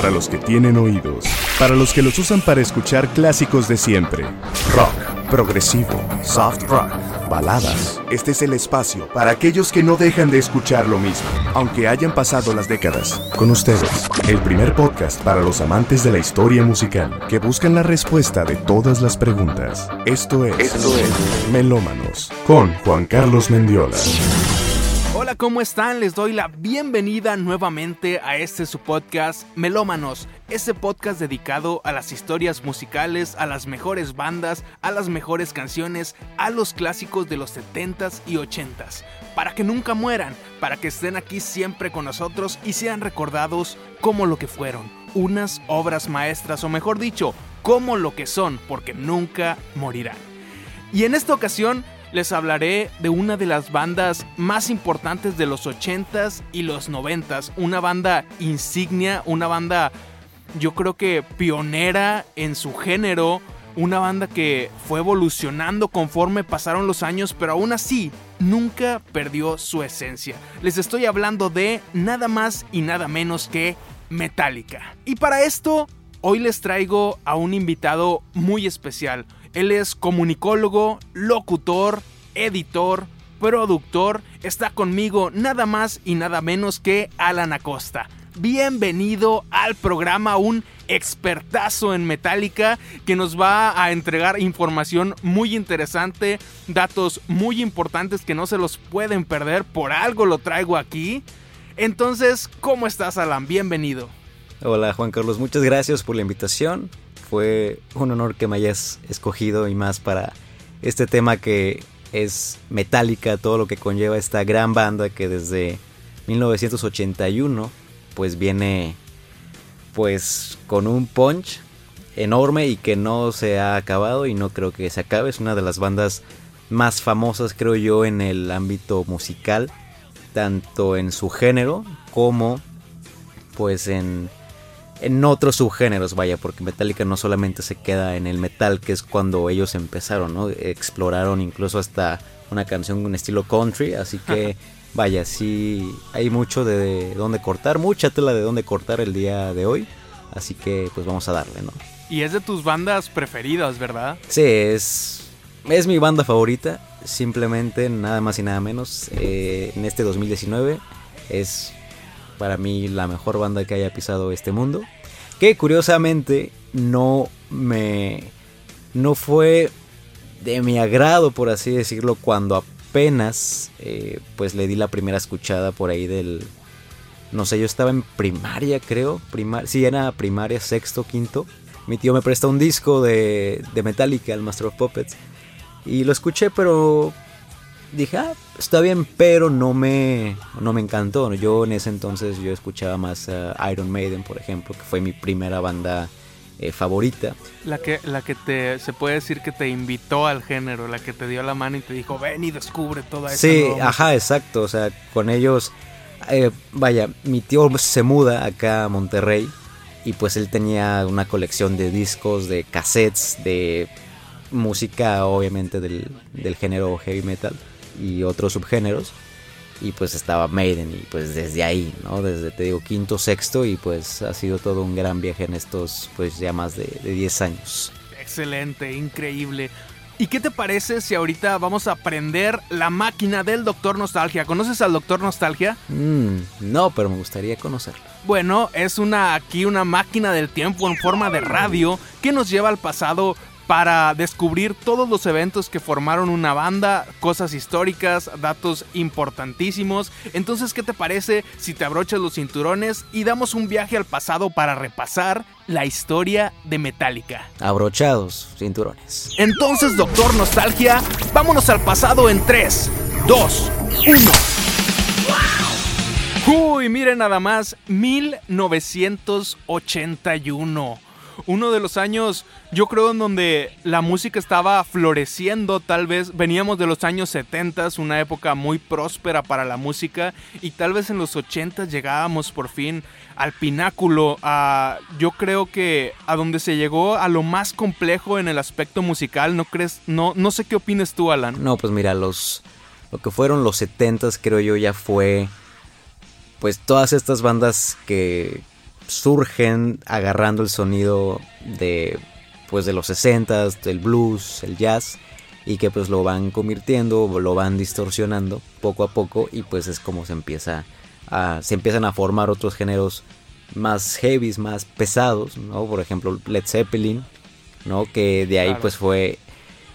para los que tienen oídos, para los que los usan para escuchar clásicos de siempre. Rock, progresivo, soft rock, baladas. Este es el espacio para aquellos que no dejan de escuchar lo mismo, aunque hayan pasado las décadas. Con ustedes, el primer podcast para los amantes de la historia musical que buscan la respuesta de todas las preguntas. Esto es, Esto es Melómanos con Juan Carlos Mendiola. ¿Cómo están? Les doy la bienvenida nuevamente a este su podcast Melómanos, ese podcast dedicado a las historias musicales, a las mejores bandas, a las mejores canciones, a los clásicos de los 70s y 80s, para que nunca mueran, para que estén aquí siempre con nosotros y sean recordados como lo que fueron, unas obras maestras o mejor dicho, como lo que son, porque nunca morirán. Y en esta ocasión les hablaré de una de las bandas más importantes de los 80s y los 90s, una banda insignia, una banda yo creo que pionera en su género, una banda que fue evolucionando conforme pasaron los años, pero aún así nunca perdió su esencia. Les estoy hablando de nada más y nada menos que Metallica. Y para esto, hoy les traigo a un invitado muy especial. Él es comunicólogo, locutor, editor, productor. Está conmigo nada más y nada menos que Alan Acosta. Bienvenido al programa, un expertazo en Metallica que nos va a entregar información muy interesante, datos muy importantes que no se los pueden perder, por algo lo traigo aquí. Entonces, ¿cómo estás Alan? Bienvenido. Hola Juan Carlos, muchas gracias por la invitación fue un honor que me hayas escogido y más para este tema que es Metallica, todo lo que conlleva esta gran banda que desde 1981 pues viene pues con un punch enorme y que no se ha acabado y no creo que se acabe, es una de las bandas más famosas creo yo en el ámbito musical, tanto en su género como pues en en otros subgéneros, vaya, porque Metallica no solamente se queda en el metal, que es cuando ellos empezaron, ¿no? Exploraron incluso hasta una canción en estilo country, así que vaya, sí hay mucho de dónde cortar, mucha tela de dónde cortar el día de hoy, así que pues vamos a darle, ¿no? Y es de tus bandas preferidas, ¿verdad? Sí, es, es mi banda favorita, simplemente nada más y nada menos, eh, en este 2019 es para mí la mejor banda que haya pisado este mundo. Que curiosamente no me. No fue de mi agrado, por así decirlo, cuando apenas eh, pues le di la primera escuchada por ahí del. No sé, yo estaba en primaria, creo. Primar sí, era primaria, sexto, quinto. Mi tío me presta un disco de, de Metallica, el Master of Puppets. Y lo escuché, pero dije, ah, está bien, pero no me, no me encantó. Yo en ese entonces yo escuchaba más Iron Maiden, por ejemplo, que fue mi primera banda eh, favorita. La que, la que te, se puede decir que te invitó al género, la que te dio la mano y te dijo, ven y descubre toda esa Sí, ajá, exacto. O sea, con ellos, eh, vaya, mi tío se muda acá a Monterrey y pues él tenía una colección de discos, de cassettes, de música obviamente del, del género heavy metal y otros subgéneros. Y pues estaba Maiden y pues desde ahí, ¿no? Desde te digo quinto, sexto y pues ha sido todo un gran viaje en estos pues ya más de, 10 años. Excelente, increíble. ¿Y qué te parece si ahorita vamos a aprender la máquina del Doctor Nostalgia? ¿Conoces al Doctor Nostalgia? Mm, no, pero me gustaría conocerlo. Bueno, es una aquí una máquina del tiempo en forma de radio que nos lleva al pasado para descubrir todos los eventos que formaron una banda, cosas históricas, datos importantísimos. Entonces, ¿qué te parece si te abrochas los cinturones y damos un viaje al pasado para repasar la historia de Metallica? Abrochados, cinturones. Entonces, Doctor Nostalgia, vámonos al pasado en 3, 2, 1. Uy, miren nada más, 1981 uno de los años, yo creo, en donde la música estaba floreciendo, tal vez veníamos de los años 70, una época muy próspera para la música, y tal vez en los 80 llegábamos por fin al pináculo, a, yo creo que a donde se llegó a lo más complejo en el aspecto musical, ¿no crees? No, no sé qué opines tú, Alan. No, pues mira, los, lo que fueron los 70 creo yo ya fue, pues todas estas bandas que surgen agarrando el sonido de pues de los 60s, del blues, el jazz y que pues lo van convirtiendo, lo van distorsionando poco a poco y pues es como se empieza a, se empiezan a formar otros géneros más heavies, más pesados, ¿no? Por ejemplo, Led Zeppelin, ¿no? Que de ahí pues fue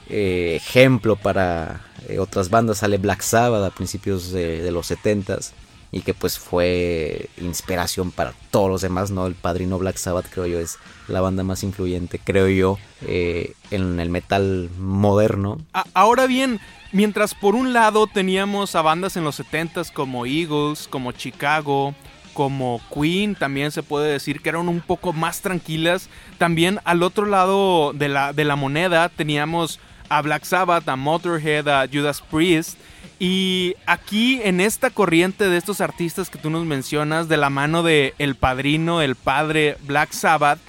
eh, ejemplo para eh, otras bandas, sale Black Sabbath a principios de, de los 70s y que pues fue inspiración para todos los demás, ¿no? El padrino Black Sabbath creo yo es la banda más influyente, creo yo, eh, en el metal moderno. Ahora bien, mientras por un lado teníamos a bandas en los 70s como Eagles, como Chicago, como Queen, también se puede decir que eran un poco más tranquilas, también al otro lado de la, de la moneda teníamos a Black Sabbath, a Motorhead, a Judas Priest, y aquí en esta corriente de estos artistas que tú nos mencionas, de la mano de El Padrino, el padre Black Sabbath,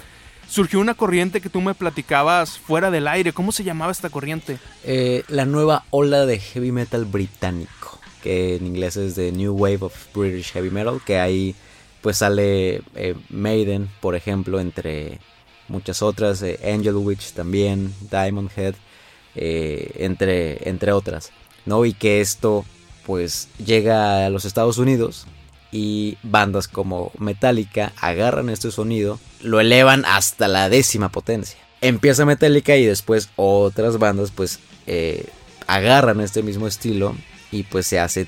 surgió una corriente que tú me platicabas fuera del aire. ¿Cómo se llamaba esta corriente? Eh, la nueva ola de heavy metal británico, que en inglés es The New Wave of British Heavy Metal, que ahí pues sale eh, Maiden, por ejemplo, entre muchas otras, eh, Angel Witch también, Diamond Head, entre, entre otras. ¿no? Y que esto pues llega a los Estados Unidos y bandas como Metallica agarran este sonido, lo elevan hasta la décima potencia. Empieza Metallica y después otras bandas pues eh, agarran este mismo estilo y pues se hace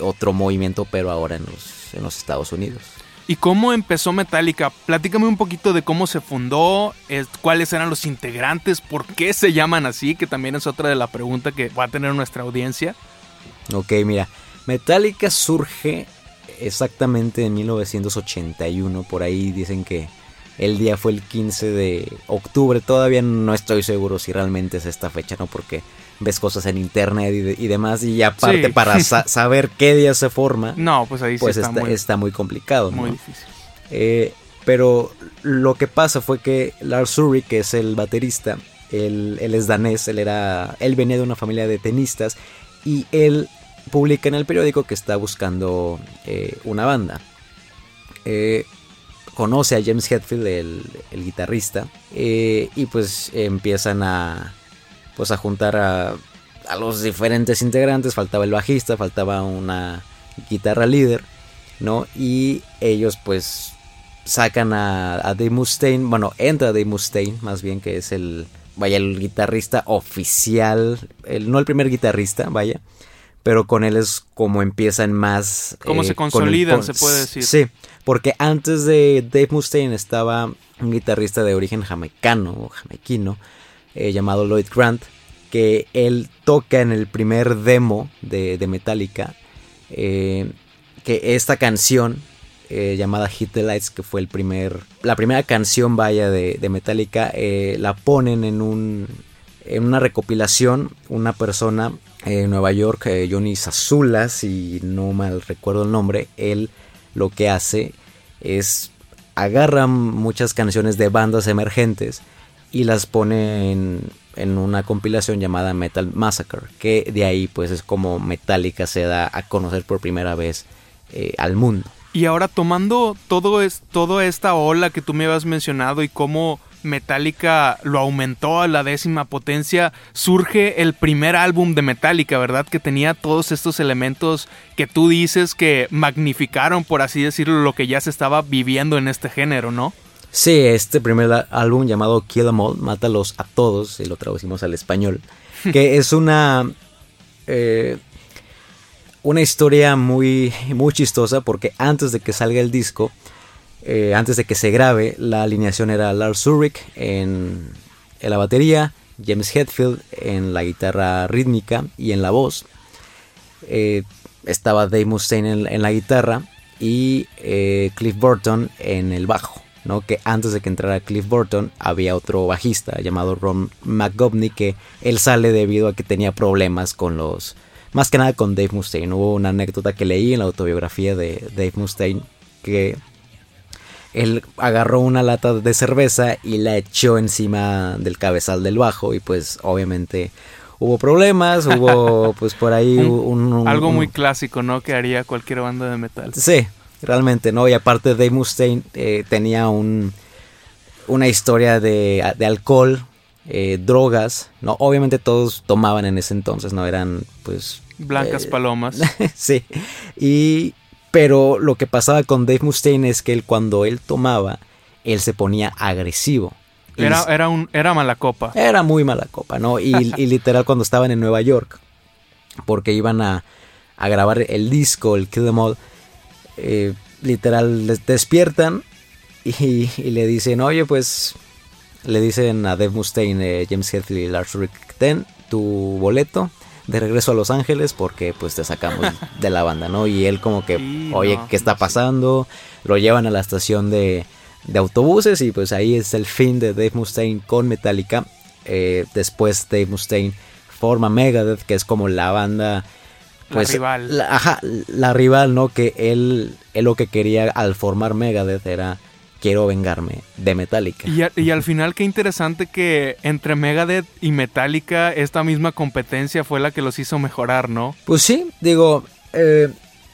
otro movimiento pero ahora en los, en los Estados Unidos. ¿Y cómo empezó Metallica? Platícame un poquito de cómo se fundó, cuáles eran los integrantes, por qué se llaman así, que también es otra de la pregunta que va a tener nuestra audiencia. Ok, mira, Metallica surge exactamente en 1981, por ahí dicen que el día fue el 15 de octubre, todavía no estoy seguro si realmente es esta fecha, ¿no? Porque ves cosas en internet y, demás, y aparte para saber qué día se forma, no, pues ahí pues está, muy, complicado. Muy difícil. Eh, pero lo que pasa fue que Lars Ulrich, que es el baterista, él, es danés, él, era, él venía de una familia de tenistas y él publica en el periódico que está buscando eh, una banda. Eh, conoce a James Hetfield, el, el guitarrista, y pues empiezan a, pues a juntar a, a los diferentes integrantes, faltaba el bajista, faltaba una guitarra líder, ¿no? Y ellos pues sacan a, a Dave Mustaine, bueno, entra Dave Mustaine, más bien que es el, vaya, el guitarrista oficial, el, no el primer guitarrista, vaya, pero con él es como empiezan más... Como se eh, consolidan, se puede decir. Sí, porque antes de Dave Mustaine estaba un guitarrista de origen jamaicano o jamaiquino, eh, llamado Lloyd Grant, que él toca en el primer demo de, Metallica, eh, que esta canción eh, llamada Hit the Lights, que fue el primer, la primera canción vaya de, Metallica, la ponen en, un, en una recopilación, una persona en Nueva York, Johnny Zazula, si no mal recuerdo el nombre, él lo que hace es agarra muchas canciones de bandas emergentes, y las pone en, una compilación llamada Metal Massacre, que de ahí pues es como Metallica se da a conocer por primera vez eh, al mundo. Y ahora tomando todo es, toda esta ola que tú me habías mencionado y cómo Metallica lo aumentó a la décima potencia, surge el primer álbum de Metallica, ¿verdad? Que tenía todos estos elementos que tú dices que magnificaron, por así decirlo, lo que ya se estaba viviendo en este género, ¿no? Sí, este primer álbum llamado Kill Em All, Mátalos a Todos, y lo traducimos al español, que es una... Eh, una historia muy, muy chistosa porque antes de que salga el disco, eh, antes de que se grabe, la alineación era Lars Ulrich en, la batería, James Hetfield en la guitarra rítmica y en la voz. Eh, estaba Dave Mustaine en la guitarra y Cliff Burton en el bajo. ¿no? Que antes de que entrara Cliff Burton había otro bajista llamado Ron McGovney que él sale debido a que tenía problemas con los... Más que nada con Dave Mustaine. Hubo una anécdota que leí en la autobiografía de Dave Mustaine que él agarró una lata de cerveza y la echó encima del cabezal del bajo y pues obviamente hubo problemas, hubo pues por ahí un, algo muy clásico, ¿no? Que haría cualquier banda de metal. Sí, realmente, ¿no? Y aparte Dave Mustaine eh, tenía un, una historia de, de alcohol, eh, drogas, ¿no? Obviamente todos tomaban en ese entonces, ¿no? Eran, pues... Blancas eh, palomas. sí. Y... Pero lo que pasaba con Dave Mustaine es que él cuando él tomaba, él se ponía agresivo. Era, era, un, era mala copa. era muy mala copa, ¿no? Y, y literal cuando estaban en Nueva York, porque iban a, a grabar el disco, el Kill Them All, eh, literal les despiertan y, y le dicen, oye, pues le dicen a Dave Mustaine, eh, James Hetfield y Lars Ulrich, ten tu boleto de regreso a Los Ángeles porque pues te sacamos de la banda, ¿no? Y él como que, Sí, oye, no, ¿qué está pasando? Lo llevan a la estación de, de autobuses y pues ahí es el fin de Dave Mustaine con Metallica. Eh, después Dave Mustaine forma Megadeth, que es como la banda... Pues, la rival. la- ajá, la rival, ¿no? Que él, él lo que quería al formar Megadeth era quiero vengarme de Metallica. Y, a- y al final qué interesante que entre Megadeth y Metallica esta misma competencia fue la que los hizo mejorar, ¿no? Pues sí, digo, eh,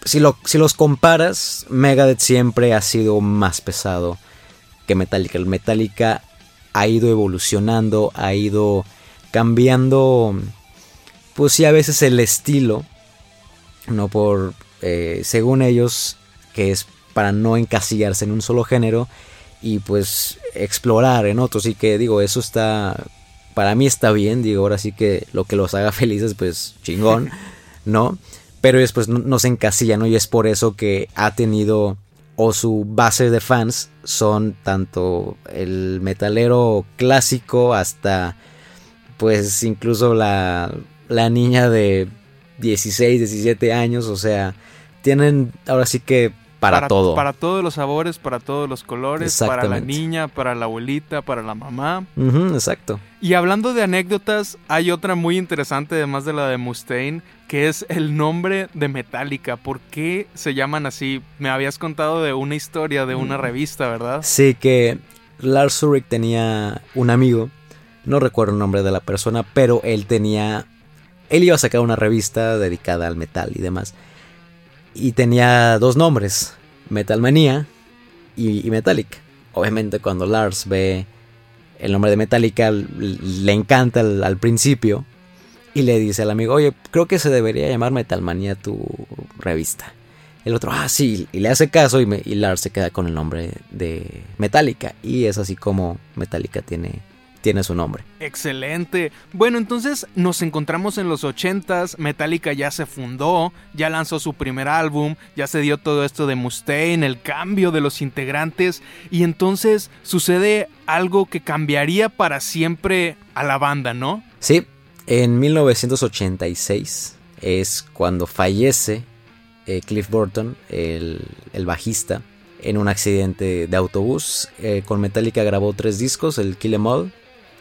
si, lo, si los comparas, Megadeth siempre ha sido más pesado que Metallica. El Metallica ha ido evolucionando, ha ido cambiando, pues sí, a veces el estilo, no por, eh, según ellos, que es para no encasillarse en un solo género y pues explorar en otros. Y que digo, eso está, para mí está bien, digo, ahora sí que lo que los haga felices, pues chingón, ¿no? Pero después no, se encasilla, ¿no? Y es por eso que ha tenido, o su base de fans son tanto el metalero clásico hasta, pues incluso la, la niña de 16, 17 años, o sea, tienen ahora sí que para, todo. Para todos los sabores, para todos los colores, para la niña, para la abuelita, para la mamá. Exacto. Y hablando de anécdotas, hay otra muy interesante además de la de Mustaine, que es el nombre de Metallica. ¿Por qué se llaman así? Me habías contado de una historia de una Mm. revista, ¿verdad? Sí, que Lars Ulrich tenía un amigo, no recuerdo el nombre de la persona, pero él tenía, él iba a sacar una revista dedicada al metal y demás. Y tenía dos nombres, Metal Manía y, Metallica. Obviamente cuando Lars ve el nombre de Metallica, le encanta al, principio y le dice al amigo, oye, creo que se debería llamar Metal Manía tu revista. El otro, ah, sí, y le hace caso y, me- y Lars se queda con el nombre de Metallica. Y es así como Metallica tiene, tiene su nombre. Excelente. Bueno, entonces nos encontramos en los 80s, Metallica ya se fundó, ya lanzó su primer álbum, ya se dio todo esto de Mustaine, el cambio de los integrantes y entonces sucede algo que cambiaría para siempre a la banda, ¿no? Sí, en 1986 es cuando fallece eh, Cliff Burton, el, el bajista, en un accidente de autobús. Eh, con Metallica grabó tres discos, el Kill Em All,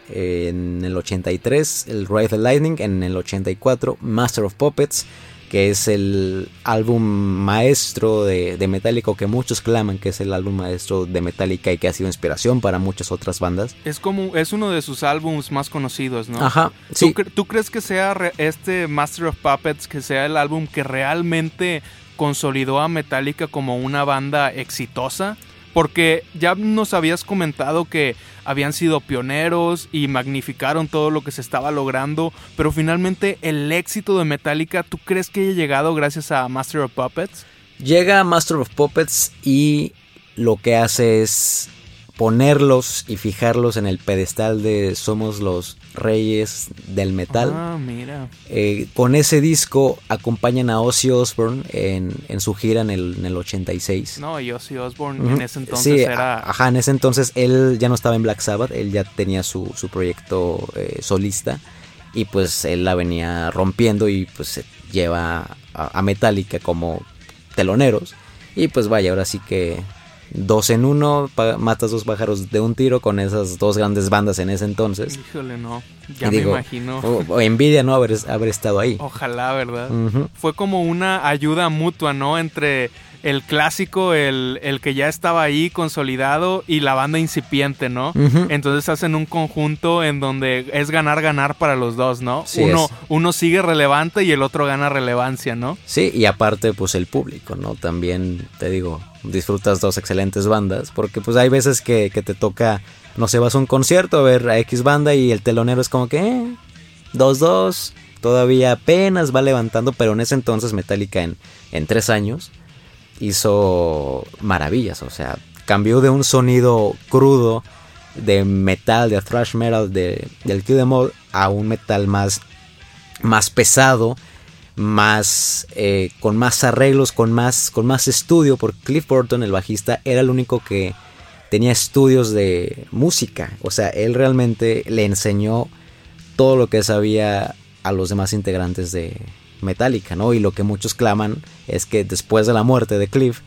en el 83, el Ride the Lightning, en el 84, Master of Puppets, que es el álbum maestro de, de Metallica, que muchos claman que es el álbum maestro de Metallica y que ha sido inspiración para muchas otras bandas. Es como es uno de sus álbumes más conocidos, ¿no? Ajá, ¿Tú, sí. tú crees que sea re- este Master of Puppets, que sea el álbum que realmente consolidó a Metallica como una banda exitosa? Porque ya nos habías comentado que habían sido pioneros y magnificaron todo lo que se estaba logrando, pero finalmente el éxito de Metallica, ¿tú crees que haya llegado gracias a Master of Puppets? Llega Master of Puppets y lo que hace es ponerlos y fijarlos en el pedestal de somos los reyes del metal. Ah, mira. Eh, con ese disco acompañan a Ozzy Osbourne en, en su gira en el, en el 86. No, y Ozzy Osbourne en ese entonces Sí, era... Ajá, en ese entonces él ya no estaba en Black Sabbath, él ya tenía su, su proyecto eh, solista y pues él la venía rompiendo y pues se lleva a, a Metallica como teloneros y pues vaya, ahora sí que dos en uno, matas dos pájaros de un tiro con esas dos grandes bandas en ese entonces. Híjole, no. Ya Y me digo, imagino. O, o envidia, ¿no? Haber, haber estado ahí. Ojalá, ¿verdad? Fue como una ayuda mutua, ¿no? Entre el clásico, el, el, que ya estaba ahí consolidado y la banda incipiente, ¿no? Entonces hacen un conjunto en donde es ganar, ganar para los dos, ¿no? uno, uno sigue relevante y el otro gana relevancia, ¿no? Sí, y aparte, pues el público, ¿no? También, te digo, disfrutas dos excelentes bandas, porque pues hay veces que, que te toca, no sé, vas a un concierto a ver a X banda y el telonero es como que, eh, dos, dos, todavía apenas va levantando, pero en ese entonces Metallica en, en tres años hizo maravillas, o sea, cambió de un sonido crudo de metal, de thrash metal de, del Kill All a un metal más, más pesado, más eh, con más arreglos, con más, con más estudio, porque Cliff Burton, el bajista, era el único que tenía estudios de música, o sea, él realmente le enseñó todo lo que sabía a los demás integrantes de, Metallica, ¿no? Y lo que muchos claman es que después de la muerte de Cliff,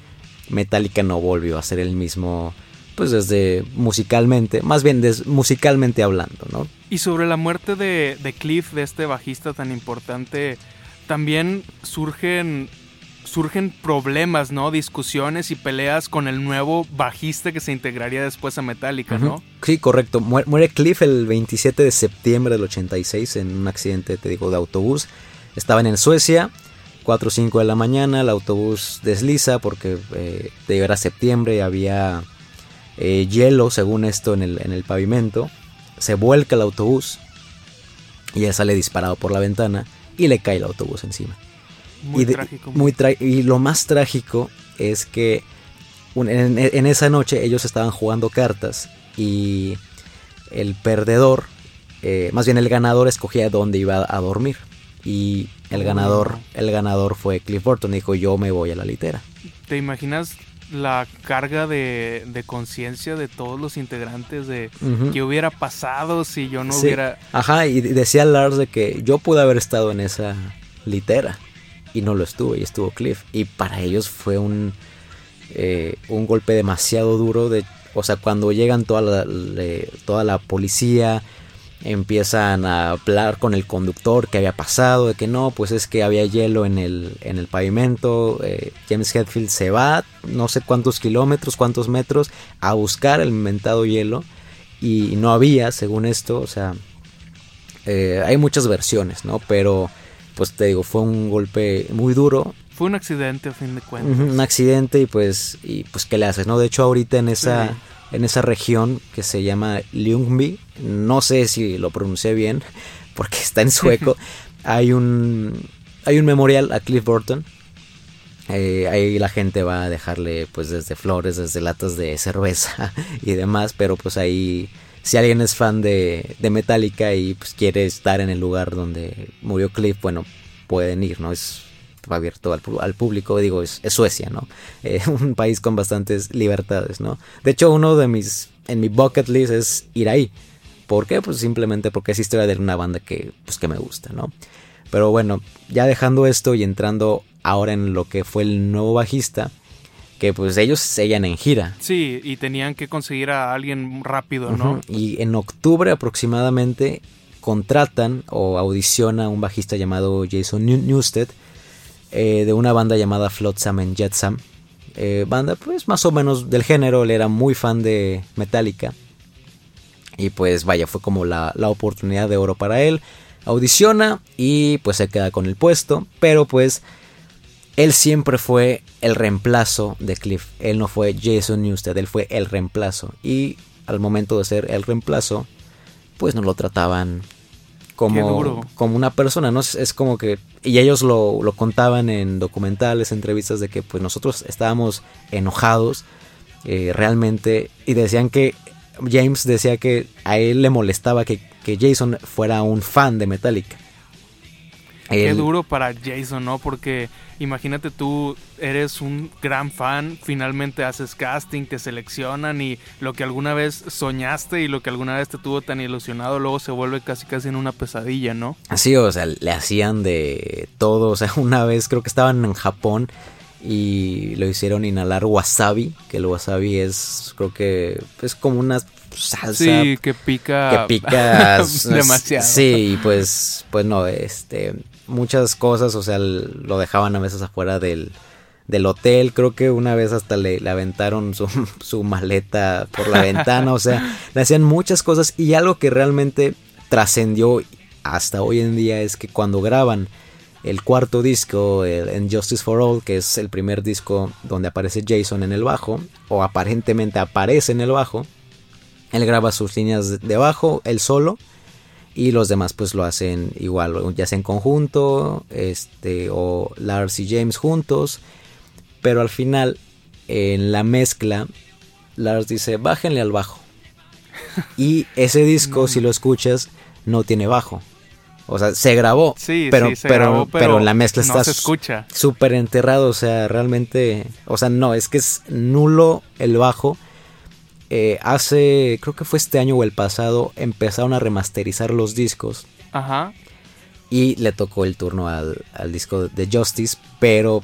Metallica no volvió a ser el mismo, pues desde musicalmente, más bien musicalmente hablando, ¿no? Y sobre la muerte de, de Cliff, de este bajista tan importante, también surgen surgen problemas, ¿no? Discusiones y peleas con el nuevo bajista que se integraría después a Metallica, ¿no? Sí, correcto. Muere Cliff el 27 de septiembre del 86 en un accidente, te digo, de autobús. Estaban en Suecia, 4 o 5 de la mañana, el autobús desliza porque eh, era septiembre y había eh, hielo, según esto, en el, en el pavimento. Se vuelca el autobús y él sale disparado por la ventana y le cae el autobús encima. Muy trágico. Muy y lo más trágico es que en, esa noche ellos estaban jugando cartas y el perdedor, eh, más bien el ganador escogía dónde iba a dormir. Y el ganador, el ganador fue Cliff Burton. Dijo, yo me voy a la litera. ¿Te imaginas la carga de, conciencia de todos los integrantes de qué hubiera pasado si yo no hubiera... Ajá, y decía Lars de que yo pude haber estado en esa litera y no lo estuve, y estuvo Cliff. Y para ellos fue un, eh, un golpe demasiado duro. De, o sea, cuando llegan toda toda la policía, empiezan a hablar con el conductor que había pasado, de que no, pues es que había hielo en el, en el pavimento, eh, James Hetfield se va no sé cuántos kilómetros, cuántos metros a buscar el inventado hielo y no había, según esto, o sea, eh, hay muchas versiones, ¿no? Pero, pues te digo, fue un golpe muy duro. Fue un accidente a fin de cuentas. un accidente y pues, y pues, ¿qué le haces, no? De hecho, ahorita en esa en esa región que se llama Ljungby. No sé si lo pronuncié bien porque está en sueco. hay un hay un memorial a Cliff Burton. Eh, ahí la gente va a dejarle pues desde flores, desde latas de cerveza y demás, pero pues ahí si alguien es fan de, de Metallica y pues quiere estar en el lugar donde murió Cliff, bueno, pueden ir, ¿no? Es abierto al, público, digo, es, Suecia, ¿no? Eh, un país con bastantes libertades, ¿no? De hecho, uno de mis, en mi bucket list es ir ahí. ¿Por qué? Pues simplemente porque es historia de una banda que, pues, que me gusta, ¿no? Pero bueno, ya dejando esto y entrando ahora en lo que fue el nuevo bajista, que pues ellos seguían en gira. Sí, y tenían que conseguir a alguien rápido, ¿no? Y en octubre aproximadamente contratan o audiciona a un bajista llamado Jason Newsted, eh, de una banda llamada Flotsam and Jetsam. Eh, banda pues más o menos del género, él era muy fan de Metallica. Y pues vaya, fue como la, oportunidad de oro para él. Audiciona y pues se queda con el puesto. Pero pues él siempre fue el reemplazo de Cliff. Él no fue Jason Newsted, él fue el reemplazo. Y al momento de ser el reemplazo, pues no lo trataban como, como una persona, ¿no? Es, como que, y ellos lo, contaban en documentales, entrevistas, de que pues nosotros estábamos enojados eh, realmente y decían que James decía que a él le molestaba que, que Jason fuera un fan de Metallica. Qué duro para Jason, ¿no? Porque imagínate tú eres un gran fan, finalmente haces casting, te seleccionan y lo que alguna vez soñaste y lo que alguna vez te tuvo tan ilusionado luego se vuelve casi casi en una pesadilla, ¿no? Así, o sea, le hacían de todo, o sea, una vez creo que estaban en Japón y lo hicieron inhalar wasabi, que el wasabi es creo que es como una salsa sí, que pica que pica demasiado. Sí, pues pues no, este muchas cosas, o sea, lo dejaban a veces afuera del, del hotel. Creo que una vez hasta le, le aventaron su, su, maleta por la ventana. O sea, le hacían muchas cosas. Y algo que realmente trascendió hasta hoy en día es que cuando graban el cuarto disco, el Justice for All, que es el primer disco donde aparece Jason en el bajo, o aparentemente aparece en el bajo, él graba sus líneas de bajo, él solo, y los demás pues lo hacen igual, ya sea en conjunto, este, o Lars y James juntos, pero al final, en la mezcla, Lars dice, bájenle al bajo. Y ese disco, si lo escuchas, no tiene bajo. O sea, se grabó, pero, pero, pero, en la mezcla está súper enterrado. O sea, realmente, o sea, no, es que es nulo el bajo. Eh, hace, creo que fue este año o el pasado, empezaron a remasterizar los discos. Ajá. Y le tocó el turno al, al disco de Justice, pero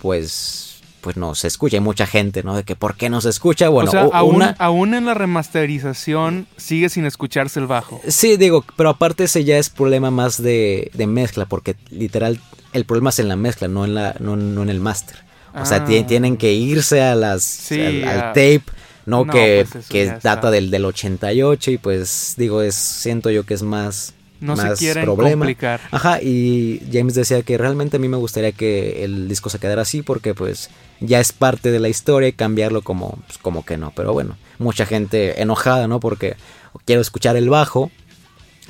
pues pues no se escucha. Hay mucha gente, ¿no? De que ¿por qué no se escucha? Bueno, o sea, aún, aún, en la remasterización sigue sin escucharse el bajo. Sí, digo, pero aparte ese ya es problema más de, de mezcla, porque literal el problema es en la mezcla, no en, la, no, en el máster. O sea, ah. tienen que irse a las, al, tape, ¿no? que, pues que data del, del 88 y pues digo, es siento yo que es más no se quieren problema. complicar. Ajá, y James decía que realmente a mí me gustaría que el disco se quedara así porque pues ya es parte de la historia y cambiarlo como, pues, como que no. Pero bueno, mucha gente enojada, ¿no? Porque quiero escuchar el bajo.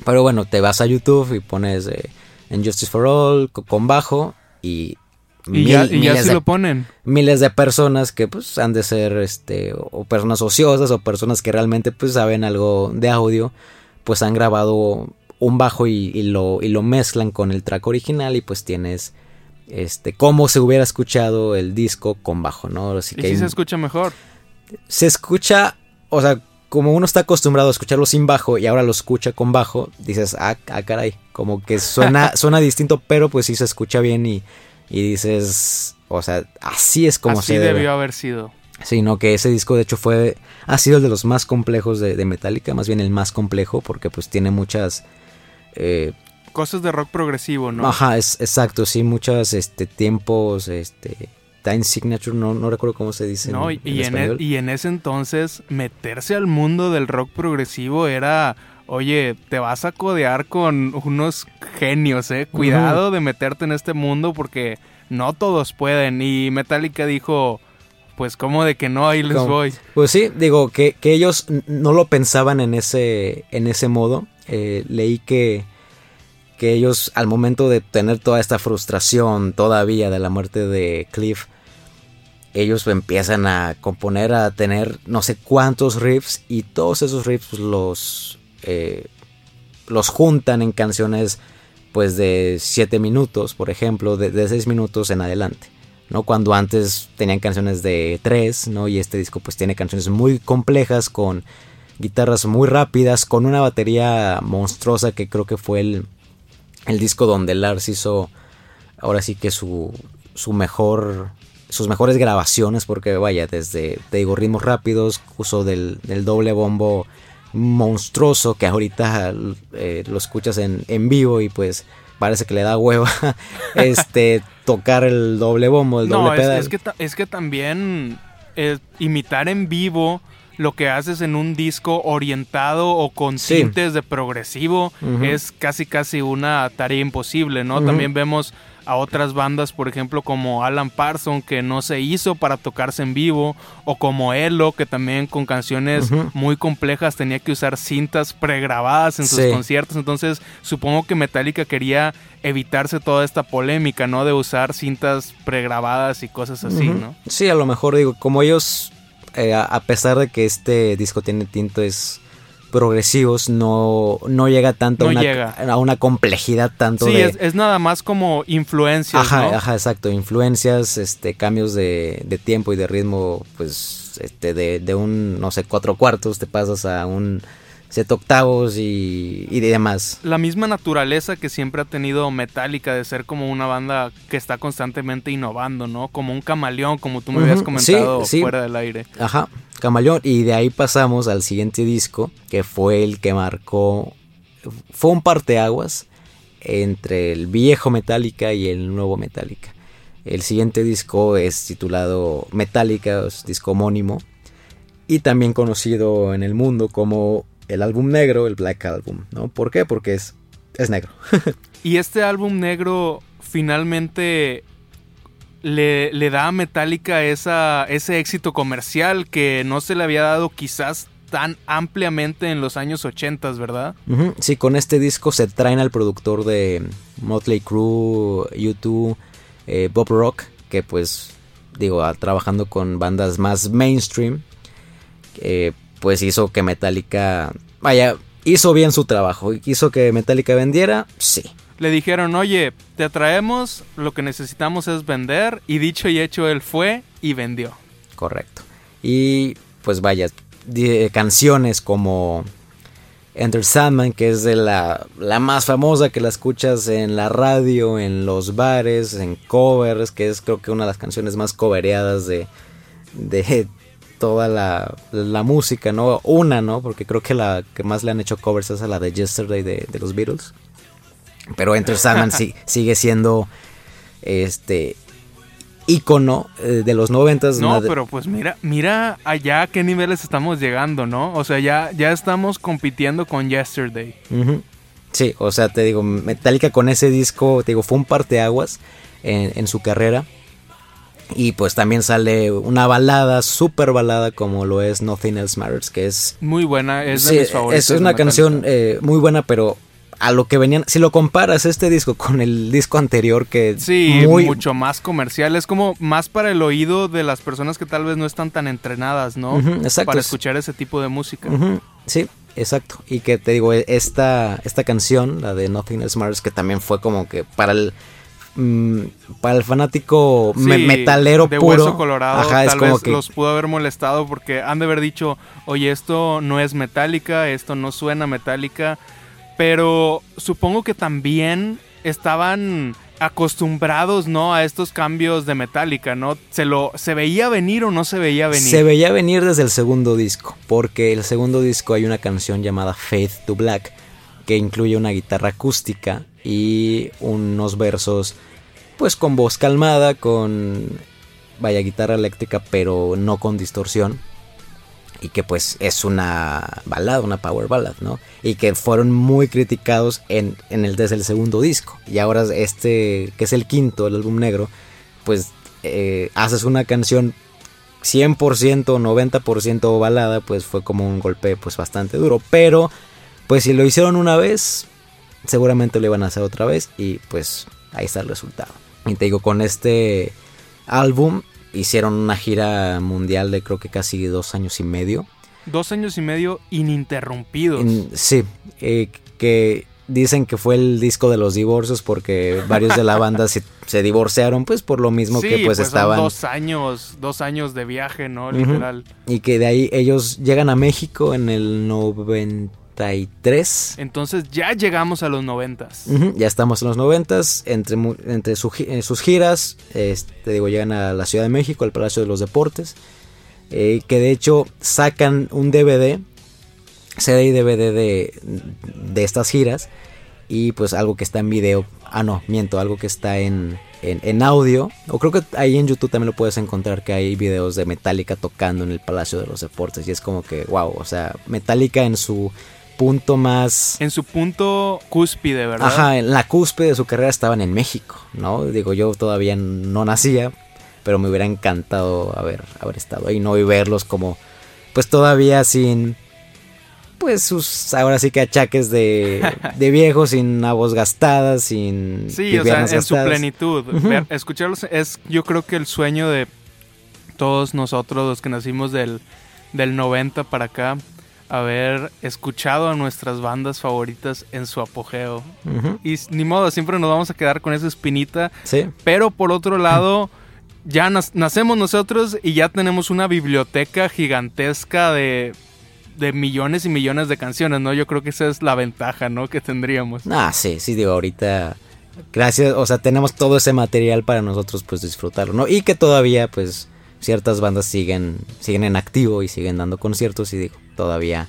Pero bueno, te vas a YouTube y pones eh, en Justice for All con bajo y y, ya, se lo ponen. Miles de personas que pues han de ser este o personas ociosas o personas que realmente pues saben algo de audio, pues han grabado un bajo y, lo, y lo mezclan con el track original y pues tienes este cómo se hubiera escuchado el disco con bajo, ¿no? Así que ¿Y si se escucha mejor? Se escucha, o sea, como uno está acostumbrado a escucharlo sin bajo y ahora lo escucha con bajo, dices, ah, ah caray, como que suena, suena distinto, pero pues sí se escucha bien y, y dices, o sea, así es como así se debió haber sido. Sí, no, que ese disco de hecho fue, ha sido el de los más complejos de, de Metallica, más bien el más complejo, porque pues tiene muchas eh, Cosas de rock progresivo, ¿no? Ajá, es, exacto, sí, muchos este, tiempos, este, time signature, no, no recuerdo cómo se dice. No, y, en e, y en ese entonces meterse al mundo del rock progresivo era oye, te vas a codear con unos genios, eh. Cuidado de meterte en este mundo porque no todos pueden. Y Metallica dijo, pues como de que no, ahí les voy. Pues sí, digo que, que, ellos no lo pensaban en ese, en ese modo. Eh, leí que, que ellos al momento de tener toda esta frustración todavía de la muerte de Cliff, ellos empiezan a componer, a tener no sé cuántos riffs y todos esos riffs pues, los, eh, los juntan en canciones pues de 7 minutos, por ejemplo, de, de 6 minutos en adelante. ¿no? Cuando antes tenían canciones de 3, ¿no? Y este disco pues tiene canciones muy complejas con guitarras muy rápidas, con una batería monstruosa que creo que fue el, el disco donde Lars hizo ahora sí que su, su mejor sus mejores grabaciones porque vaya desde te digo ritmos rápidos uso del, del doble bombo monstruoso que ahorita eh, lo escuchas en, en vivo y pues parece que le da hueva este tocar el doble bombo el doble pedal. es, que es que también eh, imitar en vivo lo que haces en un disco orientado o con de progresivo es casi casi una tarea imposible, ¿no? También vemos a otras bandas, por ejemplo, como Alan Parsons, que no se hizo para tocarse en vivo, o como Elo, que también con canciones muy complejas tenía que usar cintas pregrabadas en sus conciertos. Entonces, supongo que Metallica quería evitarse toda esta polémica, ¿no? De usar cintas pregrabadas y cosas así, ¿no? Sí, a lo mejor digo, como ellos eh, a pesar de que este disco tiene tintes progresivos, no, no llega tanto a, una, complejidad tanto sí, es, nada más como influencias. Ajá, ajá, exacto, influencias, este, cambios de, de tiempo y de ritmo, pues, este, de, de un, no sé, cuatro cuartos, te pasas a un set octavos y, y demás. La misma naturaleza que siempre ha tenido Metallica de ser como una banda que está constantemente innovando, ¿no? Como un camaleón, como tú me habías comentado fuera del aire. Ajá, camaleón. Y de ahí pasamos al siguiente disco, que fue el que marcó, fue un parteaguas entre el viejo Metallica y el nuevo Metallica. El siguiente disco es titulado Metallica, es disco homónimo, y también conocido en el mundo como el álbum negro, el Black Album, ¿no? ¿Por qué? Porque es, es negro. y este álbum negro finalmente le, le da a Metallica esa, ese éxito comercial que no se le había dado quizás tan ampliamente en los años 80, ¿verdad? Sí, con este disco se traen al productor de Motley Crue, YouTube, eh, Bob Rock, que pues digo, trabajando con bandas más mainstream, pues hizo que Metallica, vaya, hizo bien su trabajo, hizo que Metallica vendiera, sí. Le dijeron, oye, te atraemos, lo que necesitamos es vender, y dicho y hecho, él fue y vendió. Correcto. Y pues vaya, canciones como Enter Sandman, que es de la, la, más famosa que la escuchas en la radio, en los bares, en covers, que es creo que una de las canciones más covereadas de, de toda la, la, música, ¿no? Una, ¿no? Porque creo que la que más le han hecho covers es a la de Yesterday de, de los Beatles. Pero Enter Sandman sí, sigue siendo este ícono eh, de los noventas. No, pero pues mira, mira allá a qué niveles estamos llegando, ¿no? O sea, ya, ya estamos compitiendo con Yesterday. Sí, o sea, te digo, Metallica con ese disco, te digo, fue un parteaguas en, en su carrera. Y pues también sale una balada, súper balada como lo es Nothing Else Matters, que es... Muy buena, es de mis favoritos. Es una canción eh, muy buena, pero a lo que venían. Si lo comparas este disco con el disco anterior, que sí, mucho más comercial, es como más para el oído de las personas que tal vez no están tan entrenadas, ¿no? exacto. Para escuchar ese tipo de música. Sí, exacto. Y que te digo, esta, esta canción, la de Nothing Else Matters, que también fue como que para el mm, para el fanático metalero de puro, hueso colorado, tal vez los pudo haber molestado porque han de haber dicho, oye, esto no es metálica, esto no suena metálica pero supongo que también estaban acostumbrados, ¿no? A estos cambios de Metallica, ¿no? ¿Se, lo, ¿Se veía venir o no se veía venir? Se veía venir desde el segundo disco, porque el segundo disco hay una canción llamada Faith to Black, que incluye una guitarra acústica y unos versos, pues con voz calmada, con, vaya, guitarra eléctrica, pero no con distorsión y que pues es una balada, una power ballad, ¿no? Y que fueron muy criticados en, el, desde el segundo disco. Y ahora este, que es el quinto, el álbum negro, pues eh, haces una canción 100% 90% balada, pues fue como un golpe pues bastante duro. Pero pues si lo hicieron una vez, seguramente lo iban a hacer otra vez y pues ahí está el resultado. Y te digo, con este álbum hicieron una gira mundial de creo que casi dos años y medio. Dos años y medio ininterrumpidos. sí, eh, que dicen que fue el disco de los divorcios porque varios de la banda se, divorciaron pues por lo mismo que pues, pues estaban dos años dos años de viaje no literal y que de ahí ellos llegan a México en el 90 entonces ya llegamos a los 90. ya estamos en los 90. Entre, entre eh, sus giras, este, digo, llegan a la Ciudad de México, al Palacio de los Deportes. Eh, que de hecho sacan un DVD, CD y DVD de, de estas giras. Y pues algo que está en video. Ah, no, miento, algo que está en, en, audio. O creo que ahí en YouTube también lo puedes encontrar que hay videos de Metallica tocando en el Palacio de los Deportes. Y es como que, wow, o sea, Metallica en su punto más... En su punto cúspide, ¿verdad? Ajá, en la cúspide de su carrera estaban en México, ¿no? Digo, yo todavía no nacía, pero me hubiera encantado haber, haber estado ahí, ¿no? Y verlos como, pues todavía sin, pues sus, ahora sí que achaques de, de viejo, sin una voz gastada, sin... Sí, o sea, en su plenitud. escucharlos es, yo creo que el sueño de todos nosotros, los que nacimos del, del 90 para acá, haber escuchado a nuestras bandas favoritas en su apogeo. Y ni modo, siempre nos vamos a quedar con esa espinita. Sí. Pero por otro lado, ya nacemos nosotros y ya tenemos una biblioteca gigantesca de, de millones y millones de canciones, ¿no? Yo creo que esa es la ventaja, ¿no? Que tendríamos. Ah, sí, sí, digo, ahorita... Gracias, o sea, tenemos todo ese material para nosotros pues disfrutarlo, ¿no? Y que todavía pues ciertas bandas siguen, siguen en activo y siguen dando conciertos y digo, todavía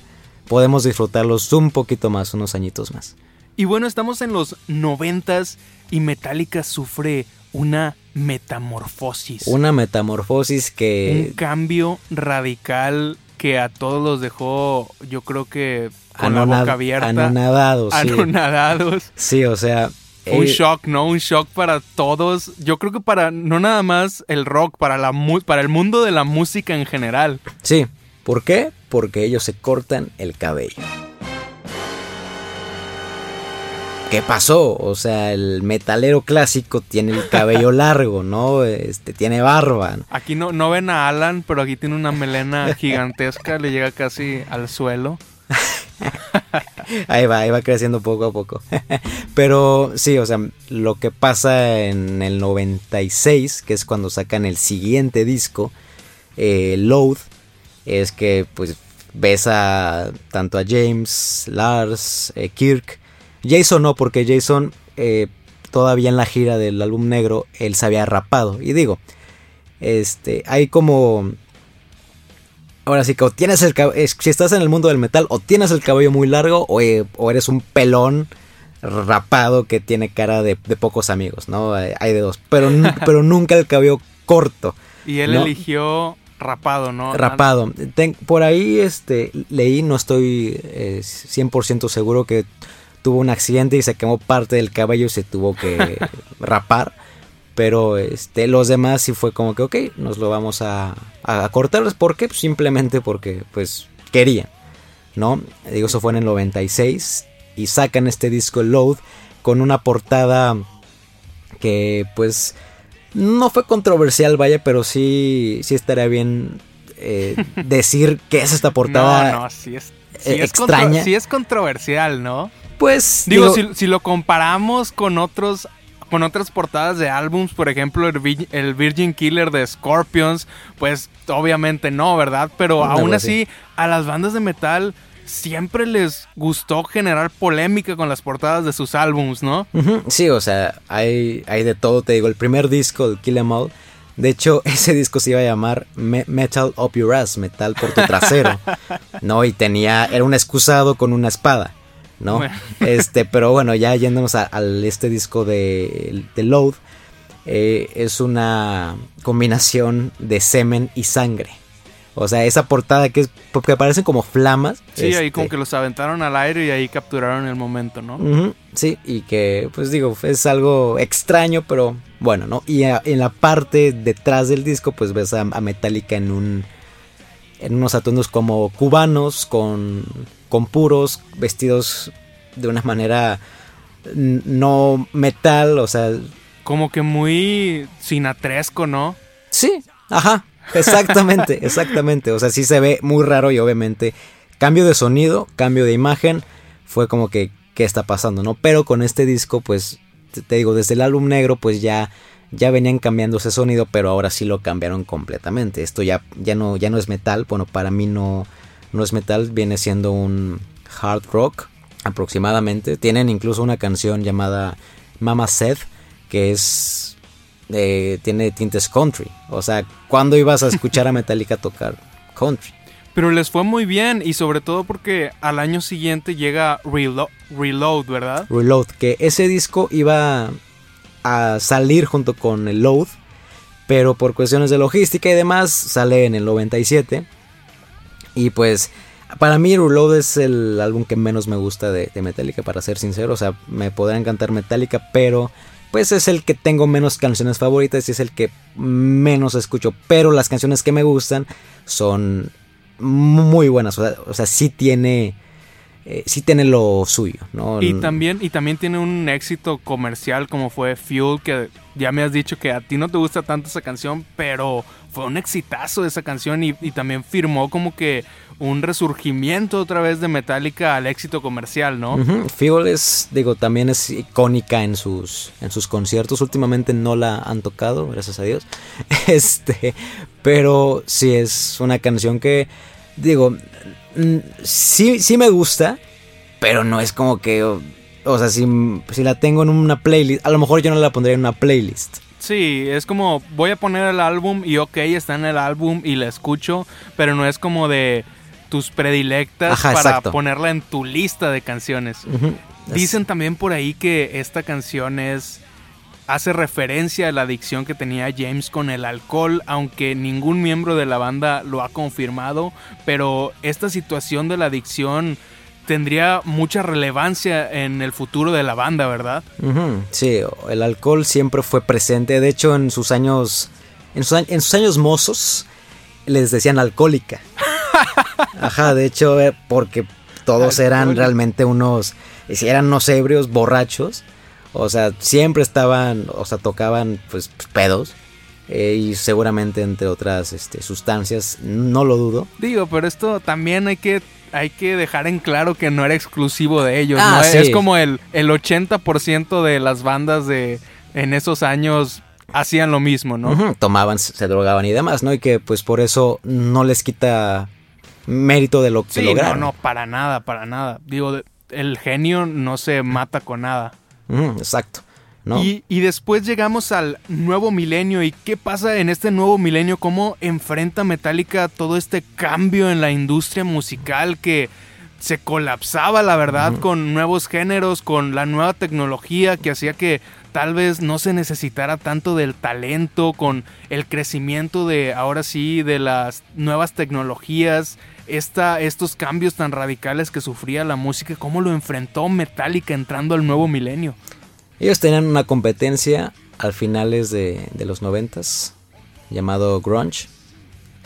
podemos disfrutarlos un poquito más, unos añitos más. Y bueno, estamos en los noventas y Metallica sufre una metamorfosis. Una metamorfosis que... Un cambio radical que a todos los dejó, yo creo que con la boca abierta. Anonadados. Sí. Anonadados. Sí, o sea... Un eh, shock, ¿no? Un shock para todos. Yo creo que para, no nada más el rock, para, la, para el mundo de la música en general. Sí. ¿Por qué? Porque ellos se cortan el cabello. ¿Qué pasó? O sea, el metalero clásico tiene el cabello largo, ¿no? Este, tiene barba. Aquí no, no ven a Alan, pero aquí tiene una melena gigantesca, le llega casi al suelo. ahí va, ahí va creciendo poco a poco. pero sí, o sea, lo que pasa en el 96, que es cuando sacan el siguiente disco, eh, Load, es que pues ves a tanto a James, Lars, eh, Kirk, Jason no, porque Jason eh, todavía en la gira del álbum negro, él se había rapado. Y digo, este, hay como... Ahora sí que o tienes el si estás en el mundo del metal, o tienes el cabello muy largo, o, eh, eres un pelón rapado que tiene cara de, pocos amigos, ¿no? Hay de dos. Pero, pero nunca el cabello corto. Y él eligió rapado, ¿no? Rapado. por ahí este, leí, no estoy 100% eh, seguro que tuvo un accidente y se quemó parte del cabello y se tuvo que rapar. Pero este, los demás sí fue como que, ok, nos lo vamos a, a cortar. ¿Por qué? Pues simplemente porque, pues, querían. ¿No? Digo, eso fue en el 96. Y sacan este disco Load con una portada que, pues, no fue controversial, vaya, pero sí, sí estaría bien eh, decir qué es esta portada. No, no, sí es, extraña. sí es controversial, ¿no? Pues. Digo, Si, lo comparamos con otros. Con otras portadas de álbums, por ejemplo, el, Virgin Killer de Scorpions, pues obviamente no, ¿verdad? Pero aún así, a las bandas de metal siempre les gustó generar polémica con las portadas de sus álbums, ¿no? Sí, o sea, hay, hay de todo, te digo, el primer disco, el Kill Em All, de hecho, ese disco se iba a llamar Metal Up Your Ass, Metal por tu trasero, ¿no? Y tenía, era un excusado con una espada. ¿no? Este, pero bueno, ya yéndonos a, este disco de, de Load, eh, es una combinación de semen y sangre. O sea, esa portada que es porque parecen como flamas. Sí, ahí como este que los aventaron al aire y ahí capturaron el momento, ¿no? sí, y que pues digo, es algo extraño, pero bueno, ¿no? Y en la parte detrás del disco pues ves a, a Metallica en un en unos atuendos como cubanos con con puros, vestidos de una manera no metal, o sea... Como que muy sinatresco, ¿no? Sí, ajá, exactamente, exactamente. O sea, sí se ve muy raro y obviamente cambio de sonido, cambio de imagen, fue como que, ¿qué está pasando, no? Pero con este disco, pues, te digo, desde el álbum negro, pues ya ya venían cambiando ese sonido, pero ahora sí lo cambiaron completamente. Esto ya, ya, no, ya no es metal, bueno, para mí no, no es metal, viene siendo un hard rock aproximadamente. Tienen incluso una canción llamada Mama Said que es eh, tiene tintes country. O sea, ¿cuándo ibas a escuchar a Metallica tocar country? Pero les fue muy bien y sobre todo porque al año siguiente llega Reload, ¿verdad? Reload, que ese disco iba a salir junto con el Load, pero por cuestiones de logística y demás sale en el 97 y pues para mí Reload es el álbum que menos me gusta de, Metallica, para ser sincero. O sea, me podrá encantar Metallica, pero pues es el que tengo menos canciones favoritas y es el que menos escucho. Pero las canciones que me gustan son muy buenas. O sea, sí tiene... Eh, sí tiene lo suyo, ¿no? Y también, y también tiene un éxito comercial como fue Fuel, que ya me has dicho que a ti no te gusta tanto esa canción, pero fue un exitazo esa canción y, también firmó como que un resurgimiento otra vez de Metallica al éxito comercial, ¿no? Uh es, digo, también es icónica en sus, en sus conciertos. Últimamente no la han tocado, gracias a Dios. Este, pero sí es una canción que, digo, sí, sí me gusta, pero no es como que, o, sea, si, si la tengo en una playlist, a lo mejor yo no la pondría en una playlist. Sí, es como voy a poner el álbum y ok, está en el álbum y la escucho, pero no es como de tus predilectas para ponerla en tu lista de canciones. Dicen también por ahí que esta canción es hace referencia a la adicción que tenía James con el alcohol, aunque ningún miembro de la banda lo ha confirmado, pero esta situación de la adicción tendría mucha relevancia en el futuro de la banda, ¿verdad? Sí, el alcohol siempre fue presente, de hecho en sus años, en sus, en sus años mozos les decían alcohólica. Ajá, de hecho, eh, porque todos eran realmente unos, si eran unos ebrios, borrachos, o sea, siempre estaban, o sea, tocaban pues pedos. Eh, y seguramente entre otras este, sustancias, no lo dudo. Digo, pero esto también hay que hay que dejar en claro que no era exclusivo de ellos, ah, ¿no? Es como el, el 80% de las bandas de en esos años hacían lo mismo, ¿no? Tomaban, se drogaban y demás, ¿no? Y que pues por eso no les quita mérito de lo que sí, lograron. No, no, para nada, para nada. Digo, el genio no se mata con nada. exacto. Y, y, después llegamos al nuevo milenio. ¿Y qué pasa en este nuevo milenio? ¿Cómo enfrenta Metallica todo este cambio en la industria musical que se colapsaba, la verdad, con nuevos géneros, con la nueva tecnología que hacía que tal vez no se necesitara tanto del talento, con el crecimiento de, ahora sí, de las nuevas tecnologías, esta, estos cambios tan radicales que sufría la música, cómo lo enfrentó Metallica entrando al nuevo milenio. Ellos tenían una competencia al finales de, los noventas llamado Grunge,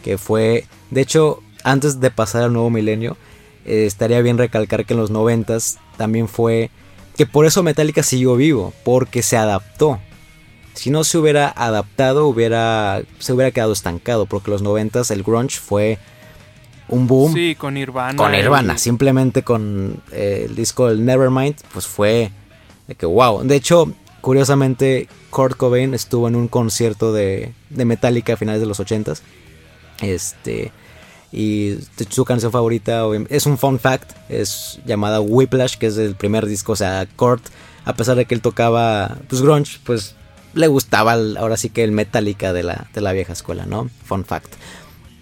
que fue, de hecho, antes de pasar al nuevo milenio, eh, estaría bien recalcar que en los noventas también fue que por eso Metallica siguió vivo, porque se adaptó. Si no se hubiera adaptado, hubiera, se hubiera quedado estancado, porque los noventas el grunge fue un boom. Sí, con Nirvana. Con Nirvana, simplemente con eh, el disco el Nevermind, pues fue de que wow. De hecho, curiosamente, Kurt Cobain estuvo en un concierto de, de Metallica a finales de los 80 Este. Y su canción favorita es un fun fact, es llamada Whiplash, que es el primer disco. O sea, Kurt, a pesar de que él tocaba pues grunge, pues le gustaba ahora sí que el Metallica de la, de la vieja escuela, ¿no? Fun fact.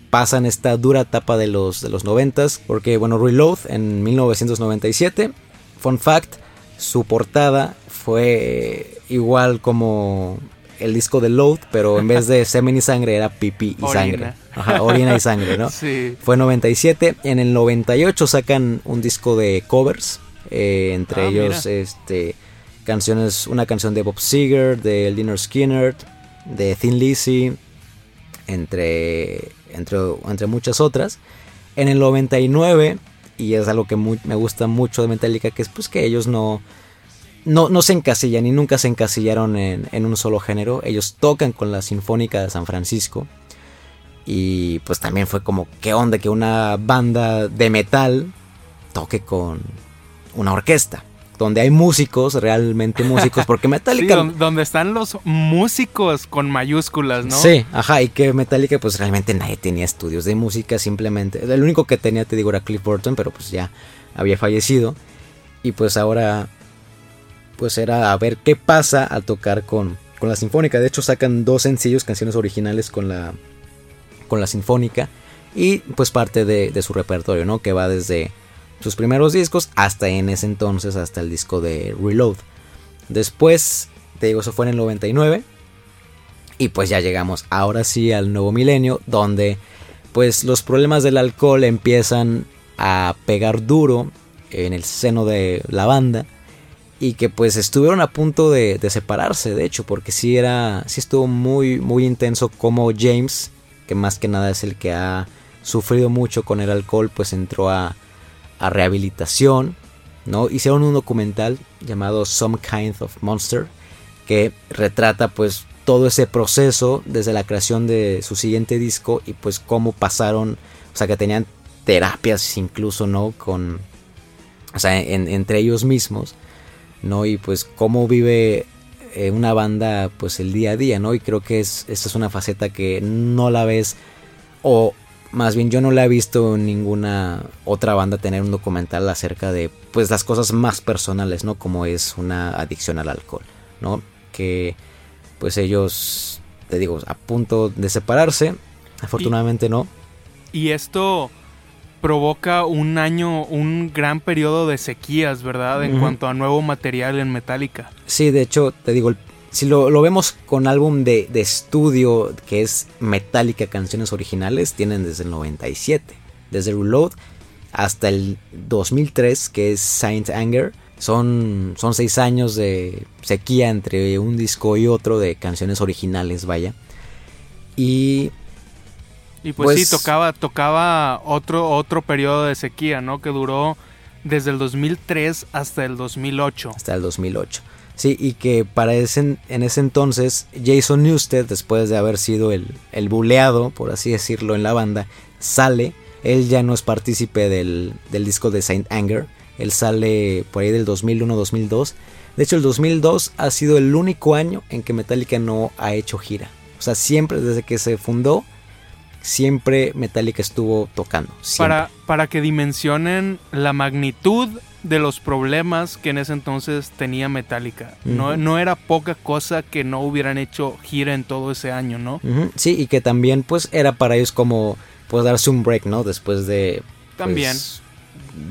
Pasan esta dura etapa de los, de los 90 porque bueno, Reload en 1997, fun fact, su portada fue igual como el disco de Load, pero en vez de semen y sangre era pipí y sangre. Ajá, orina y sangre, ¿no? Sí. Fue 97. En el 98 sacan un disco de covers. Eh, entre ah, ellos, este canciones, una canción de Bob Seger, de Dinner Skinner, de Thin Lizzy, entre, entre, entre muchas otras. En el 99 y es algo que me gusta mucho de Metallica, que es pues que ellos no, no, no se encasillan y nunca se encasillaron en, en, un solo género. Ellos tocan con la Sinfónica de San Francisco. Y pues también fue como, ¿qué onda que una banda de metal toque con una orquesta? Donde hay músicos, realmente músicos, porque Metallica... sí, donde están los músicos con mayúsculas, ¿no? Sí, ajá, y que Metallica pues realmente nadie tenía estudios de música, simplemente... El único que tenía, te digo, era Cliff Burton, pero pues ya había fallecido. Y pues ahora, pues era a ver qué pasa al tocar con, con la Sinfónica. De hecho sacan dos sencillos, canciones originales con la, con la Sinfónica. Y pues parte de, de su repertorio, ¿no? Que va desde sus primeros discos hasta en ese entonces, hasta el disco de Reload. Después, te digo, eso fue en el 99. Y pues ya llegamos ahora sí al nuevo milenio, donde pues los problemas del alcohol empiezan a pegar duro en el seno de la banda. Y que pues estuvieron a punto de, separarse, de hecho, porque sí era. sí estuvo muy, muy intenso como James, que más que nada es el que ha sufrido mucho con el alcohol, pues entró a, a rehabilitación, ¿no? Hicieron un documental llamado Some Kind of Monster que retrata pues todo ese proceso desde la creación de su siguiente disco y pues cómo pasaron, o sea que tenían terapias incluso, ¿no? Con, o sea, entre ellos mismos, ¿no? Y pues cómo vive eh, una banda pues el día a día, ¿no? Y creo que es, esta es una faceta que no la ves o más bien yo no le he visto ninguna otra banda tener un documental acerca de pues las cosas más personales, ¿no? Como es una adicción al alcohol, ¿no? Que pues ellos, te digo, a punto de separarse, afortunadamente no. Y esto provoca un año, un gran periodo de sequías, ¿verdad? En cuanto a nuevo material en Metallica. Sí, de hecho, te digo, si lo, vemos con álbum de, de, estudio que es Metallica Canciones Originales, tienen desde el 97. Desde Reload hasta el 2003, que es Saint Anger. Son, son seis años de sequía entre un disco y otro de canciones originales, vaya. Y y pues, sí, pues tocaba, tocaba otro, otro periodo de sequía, ¿no? Que duró desde el 2003 hasta el 2008. Hasta el 2008. Sí, y que para ese, en ese entonces Jason Newsted, después de haber sido el, el buleado, por así decirlo, en la banda, sale. Él ya no es partícipe del, del disco de Saint Anger. Él sale por ahí del 2001-2002. De hecho, el 2002 ha sido el único año en que Metallica no ha hecho gira. O sea, siempre desde que se fundó siempre Metallica estuvo tocando. Para, para que dimensionen la magnitud de los problemas que en ese entonces tenía Metallica. no, no, era poca cosa que no hubieran hecho gira en todo ese año, ¿no? Sí, y que también pues era para ellos como pues darse un break, ¿no? Después de... Pues, también.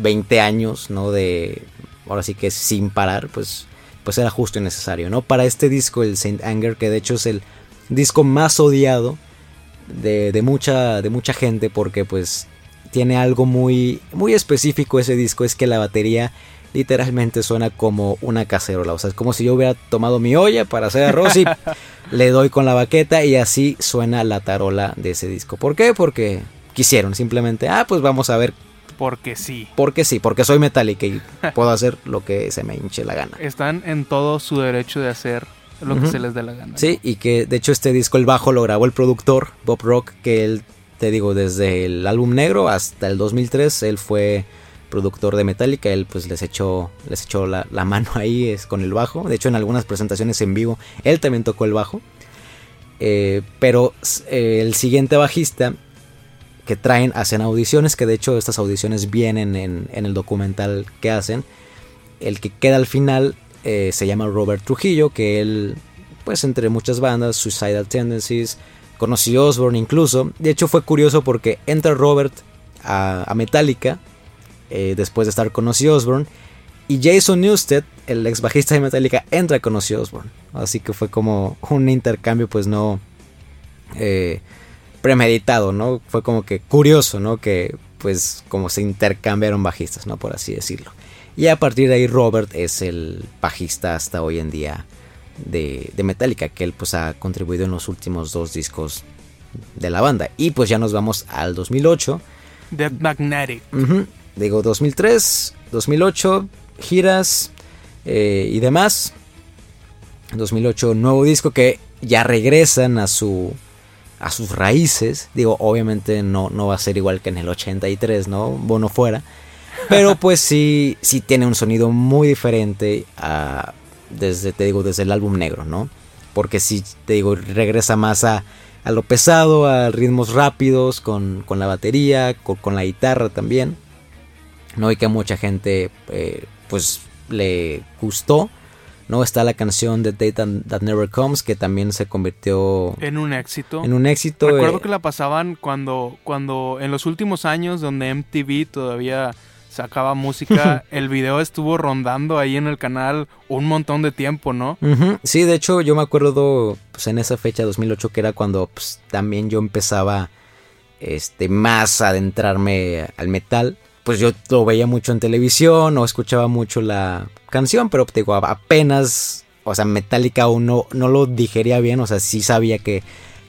20 años, ¿no? De... Ahora sí que sin parar, pues, pues era justo y necesario, ¿no? Para este disco, el Saint Anger, que de hecho es el disco más odiado de, mucha, de mucha gente porque pues tiene algo muy, muy específico ese disco, es que la batería literalmente suena como una cacerola, o sea, es como si yo hubiera tomado mi olla para hacer arroz y le doy con la baqueta y así suena la tarola de ese disco. ¿Por qué? Porque quisieron simplemente, ah, pues vamos a ver. Porque sí. Porque sí, porque soy metálica y puedo hacer lo que se me hinche la gana. Están en todo su derecho de hacer lo que se les dé la gana. Sí, y que de hecho este disco, el bajo, lo grabó el productor Bob Rock, que él, te digo, desde el álbum negro hasta el 2003, él fue productor de Metallica, él pues les echó, les echó la, mano ahí es, con el bajo, de hecho en algunas presentaciones en vivo, él también tocó el bajo, eh, pero eh, el siguiente bajista que traen, hacen audiciones, que de hecho estas audiciones vienen en, en el documental que hacen, el que queda al final eh, se llama Robert Trujillo, que él, pues entre muchas bandas, Suicidal Tendencies, conoció Osborne incluso. De hecho fue curioso porque entra Robert a, Metallica, eh, después de estar con Ozzy Osbourne, y Jason Newsted, el ex bajista de Metallica, entra con Ozzy Osbourne. Así que fue como un intercambio pues no eh, premeditado, ¿no? Fue como que curioso, ¿no? Que pues como se intercambiaron bajistas, ¿no? Por así decirlo. Y a partir de ahí Robert es el bajista hasta hoy en día de, Metallica, que él pues ha contribuido en los últimos dos discos de la banda. Y pues ya nos vamos al 2008. Dead Magnetic. Digo 2003, 2008, giras eh, y demás. 2008 nuevo disco que ya regresan a su a sus raíces. Digo, obviamente no, no va a ser igual que en el 83, ¿no? Bono fuera. Pero pues sí, sí tiene un sonido muy diferente a, desde, te digo, desde el álbum negro, ¿no? Porque sí, te digo, regresa más a, a lo pesado, a ritmos rápidos, con, con la batería, con, la guitarra también. ¿No? Y que a mucha gente, eh, pues, le gustó. ¿no? Está la canción The Date That Never Comes, que también se convirtió en un éxito. En un éxito. Recuerdo eh, que la pasaban cuando, cuando en los últimos años, donde MTV todavía sacaba música, el video estuvo rondando ahí en el canal un montón de tiempo, ¿no? Sí, de hecho yo me acuerdo pues, en esa fecha 2008 que era cuando pues, también yo empezaba este más a adentrarme al metal. Pues yo lo veía mucho en televisión o escuchaba mucho la canción, pero te digo, apenas, o sea, Metallica aún no, no lo digería bien, o sea, sí sabía que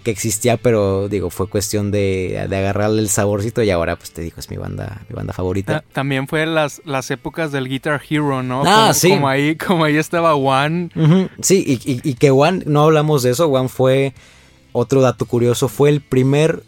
que existía, pero digo, fue cuestión de, de, agarrarle el saborcito y ahora pues te digo, es mi banda, mi banda favorita. También fue las, las épocas del Guitar Hero, ¿no? Ah, como, sí. Como ahí, como ahí estaba One. Sí, y, y, que One, no hablamos de eso, One fue, otro dato curioso, fue el primer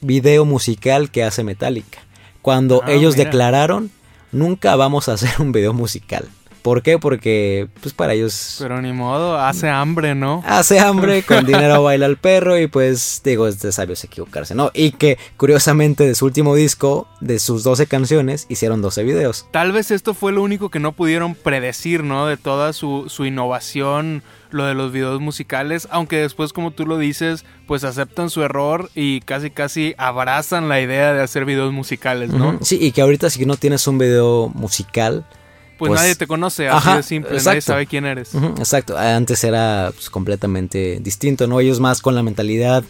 video musical que hace Metallica. Cuando ah, ellos declararon, nunca vamos a hacer un video musical. ¿Por qué? Porque, pues para ellos. Pero ni modo, hace hambre, ¿no? Hace hambre, con dinero baila el perro, y pues, digo, es de sabios equivocarse, ¿no? Y que, curiosamente, de su último disco, de sus 12 canciones, hicieron 12 videos. Tal vez esto fue lo único que no pudieron predecir, ¿no? De toda su, su innovación, lo de los videos musicales, aunque después, como tú lo dices, pues aceptan su error y casi, casi abrazan la idea de hacer videos musicales, ¿no? Sí, y que ahorita si no tienes un video musical pues, nadie te conoce, así de simple, nadie sabe quién eres. exacto, antes era pues, completamente distinto, ¿no? Ellos más con la mentalidad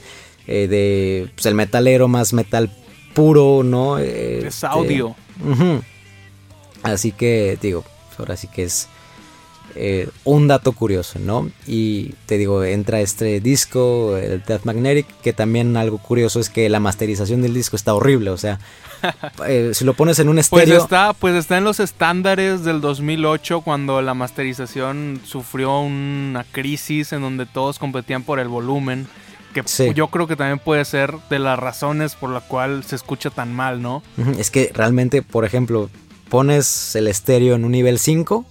eh, de pues, el metalero, más metal puro, ¿no? es este, audio. Así que, digo, ahora sí que es eh, un dato curioso, ¿no? Y te digo, entra este disco, el Death Magnetic, que también algo curioso es que la masterización del disco está horrible, o sea, eh, si lo pones en un estéreo... Pues está, pues está en los estándares del 2008 cuando la masterización sufrió una crisis en donde todos competían por el volumen. Que yo creo que también puede ser de las razones por la cual se escucha tan mal, ¿no? Es que realmente, por ejemplo, pones el estéreo en un nivel 5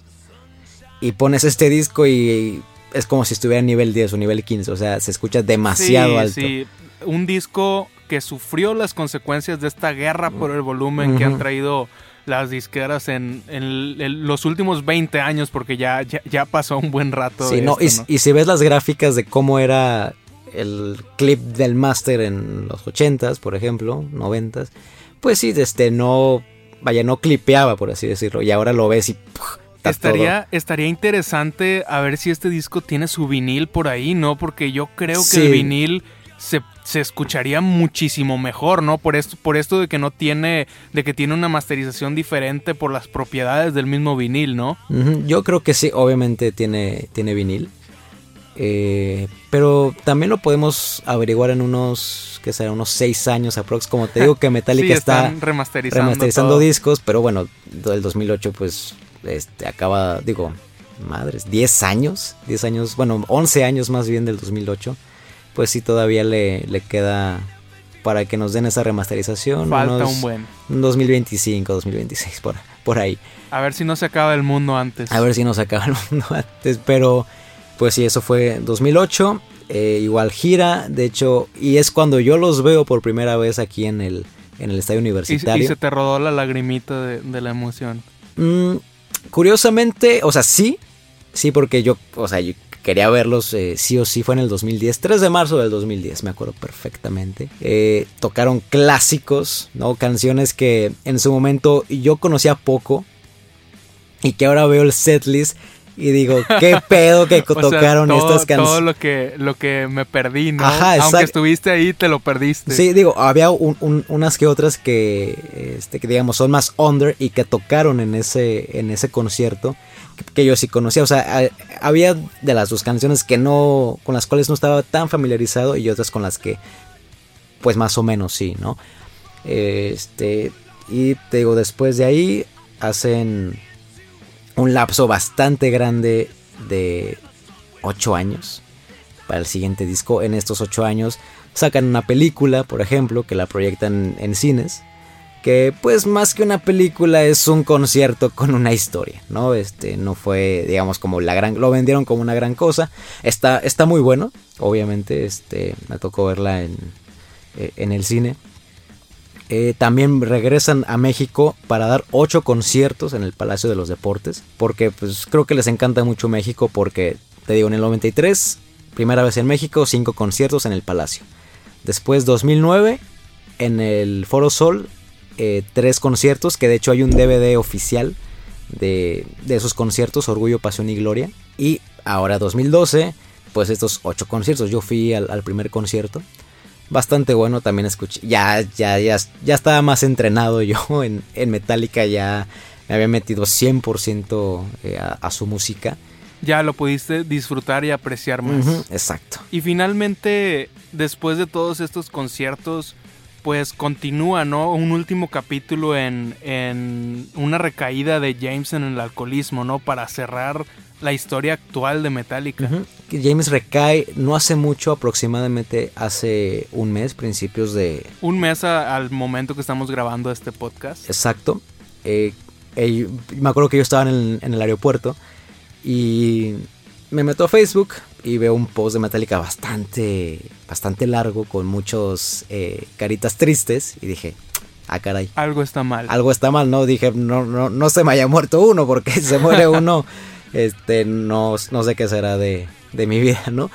y pones este disco y es como si estuviera en nivel 10 o nivel 15, o sea, se escucha demasiado alto. Sí, un disco que sufrió las consecuencias de esta guerra por el volumen que han traído las disqueras en, los últimos 20 años, porque ya, ya, pasó un buen rato. Sí, no, y, si ves las gráficas de cómo era el clip del Master en los 80s, por ejemplo, 90s, pues sí, este no, vaya, no clipeaba, por así decirlo, y ahora lo ves y estaría, estaría interesante a ver si este disco tiene su vinil por ahí, ¿no? Porque yo creo que el vinil se, escucharía muchísimo mejor, ¿no? Por esto, por esto de que no tiene, de que tiene una masterización diferente por las propiedades del mismo vinil, ¿no? Yo creo que sí, obviamente tiene, tiene vinil. Eh, pero también lo podemos averiguar en unos, que será unos 6 años aprox. Como te digo que Metallica está remasterizando, discos, pero bueno, del 2008 pues este, acaba, digo, madres, 10 años, 10 años, bueno, 11 años más bien del 2008, pues sí todavía le, le queda para que nos den esa remasterización. Falta un buen. 2025, 2026, por, por ahí. A ver si no se acaba el mundo antes. A ver si no se acaba el mundo antes, pero pues sí, eso fue 2008. Eh, igual gira, de hecho, y es cuando yo los veo por primera vez aquí en el, en el estadio universitario. Y, se te rodó la lagrimita de, la emoción. Mm, Curiosamente, o sea, sí, sí, porque yo, o sea, yo quería verlos eh, sí o sí, fue en el 2010, 3 de marzo del 2010, me acuerdo perfectamente. Eh, tocaron clásicos, ¿no? Canciones que en su momento yo conocía poco y que ahora veo el setlist y digo, qué pedo que tocaron estas canciones. Todo lo que, lo que me perdí, ¿no? Aunque estuviste ahí, te lo perdiste. Sí, digo, había unas que otras que, este, que digamos son más under y que tocaron en ese, en ese concierto que, yo sí conocía. O sea, había de las dos canciones que no, con las cuales no estaba tan familiarizado y otras con las que, pues más o menos sí, ¿no? Este, y te digo, después de ahí hacen un lapso bastante grande de 8 años para el siguiente disco. En estos 8 años sacan una película, por ejemplo, que la proyectan en cines. Que pues más que una película es un concierto con una historia, ¿no? Este no fue, digamos, como la gran... Lo vendieron como una gran cosa. Está, está muy bueno, obviamente. Este, me tocó verla en, eh, en el cine. Eh, también regresan a México para dar ocho conciertos en el Palacio de los Deportes. Porque pues creo que les encanta mucho México porque, te digo, en el 93, primera vez en México, cinco conciertos en el Palacio. Después 2009, en el Foro Sol, eh, tres conciertos, que de hecho hay un DVD oficial de, esos conciertos, Orgullo, Pasión y Gloria. Y ahora 2012, pues estos ocho conciertos. Yo fui al primer concierto bastante bueno. También escuché. Ya, ya, ya, ya estaba más entrenado yo en, en Metallica. Ya me había metido 100% eh, a, su música. Ya lo pudiste disfrutar y apreciar más. exacto. Y finalmente, después de todos estos conciertos, pues continúa, ¿no? Un último capítulo en, en una recaída de James en el alcoholismo, ¿no? Para cerrar la historia actual de Metallica. James recae no hace mucho, aproximadamente hace un mes, principios de... Un mes al momento que estamos grabando este podcast. Exacto. Eh, me acuerdo que yo estaba en el, aeropuerto y me meto a Facebook y veo un post de Metallica bastante, bastante largo con muchos eh, caritas tristes y dije, ah caray. Algo está mal. Algo está mal, ¿no? Dije, no, no, no se me haya muerto uno porque se muere uno este, no, no sé qué será de, de mi vida, ¿no?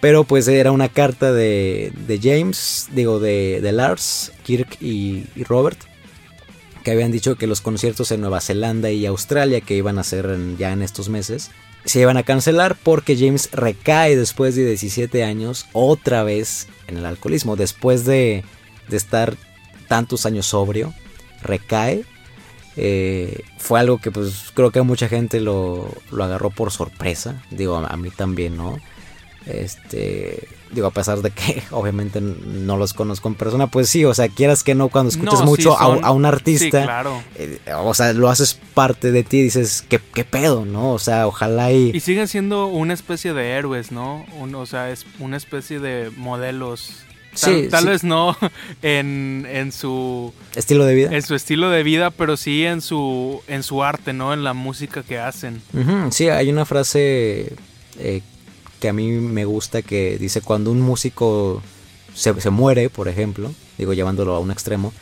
Pero pues era una carta de, de James, digo, de, de Lars, Kirk y, Robert, que habían dicho que los conciertos en Nueva Zelanda y Australia que iban a ser ya en estos meses se iban a cancelar porque James recae después de 17 años otra vez en el alcoholismo. Después de, de estar tantos años sobrio, recae. Eh, fue algo que pues creo que mucha gente lo, lo agarró por sorpresa. Digo, a mí también, ¿no? Este, digo, a pesar de que obviamente no los conozco en persona, pues sí, o sea, quieras que no, cuando escuchas mucho a, un artista, eh, o sea, lo haces parte de ti, dices, ¿qué, ¿qué, pedo, no? O sea, ojalá y... Y siguen siendo una especie de héroes, ¿no? o sea, es una especie de modelos. Tal, sí, tal vez no en, en, su estilo de vida. En su estilo de vida, pero sí en su en su arte, ¿no? En la música que hacen. Sí, hay una frase eh, que a mí me gusta que dice cuando un músico se, muere, por ejemplo, digo llevándolo a un extremo,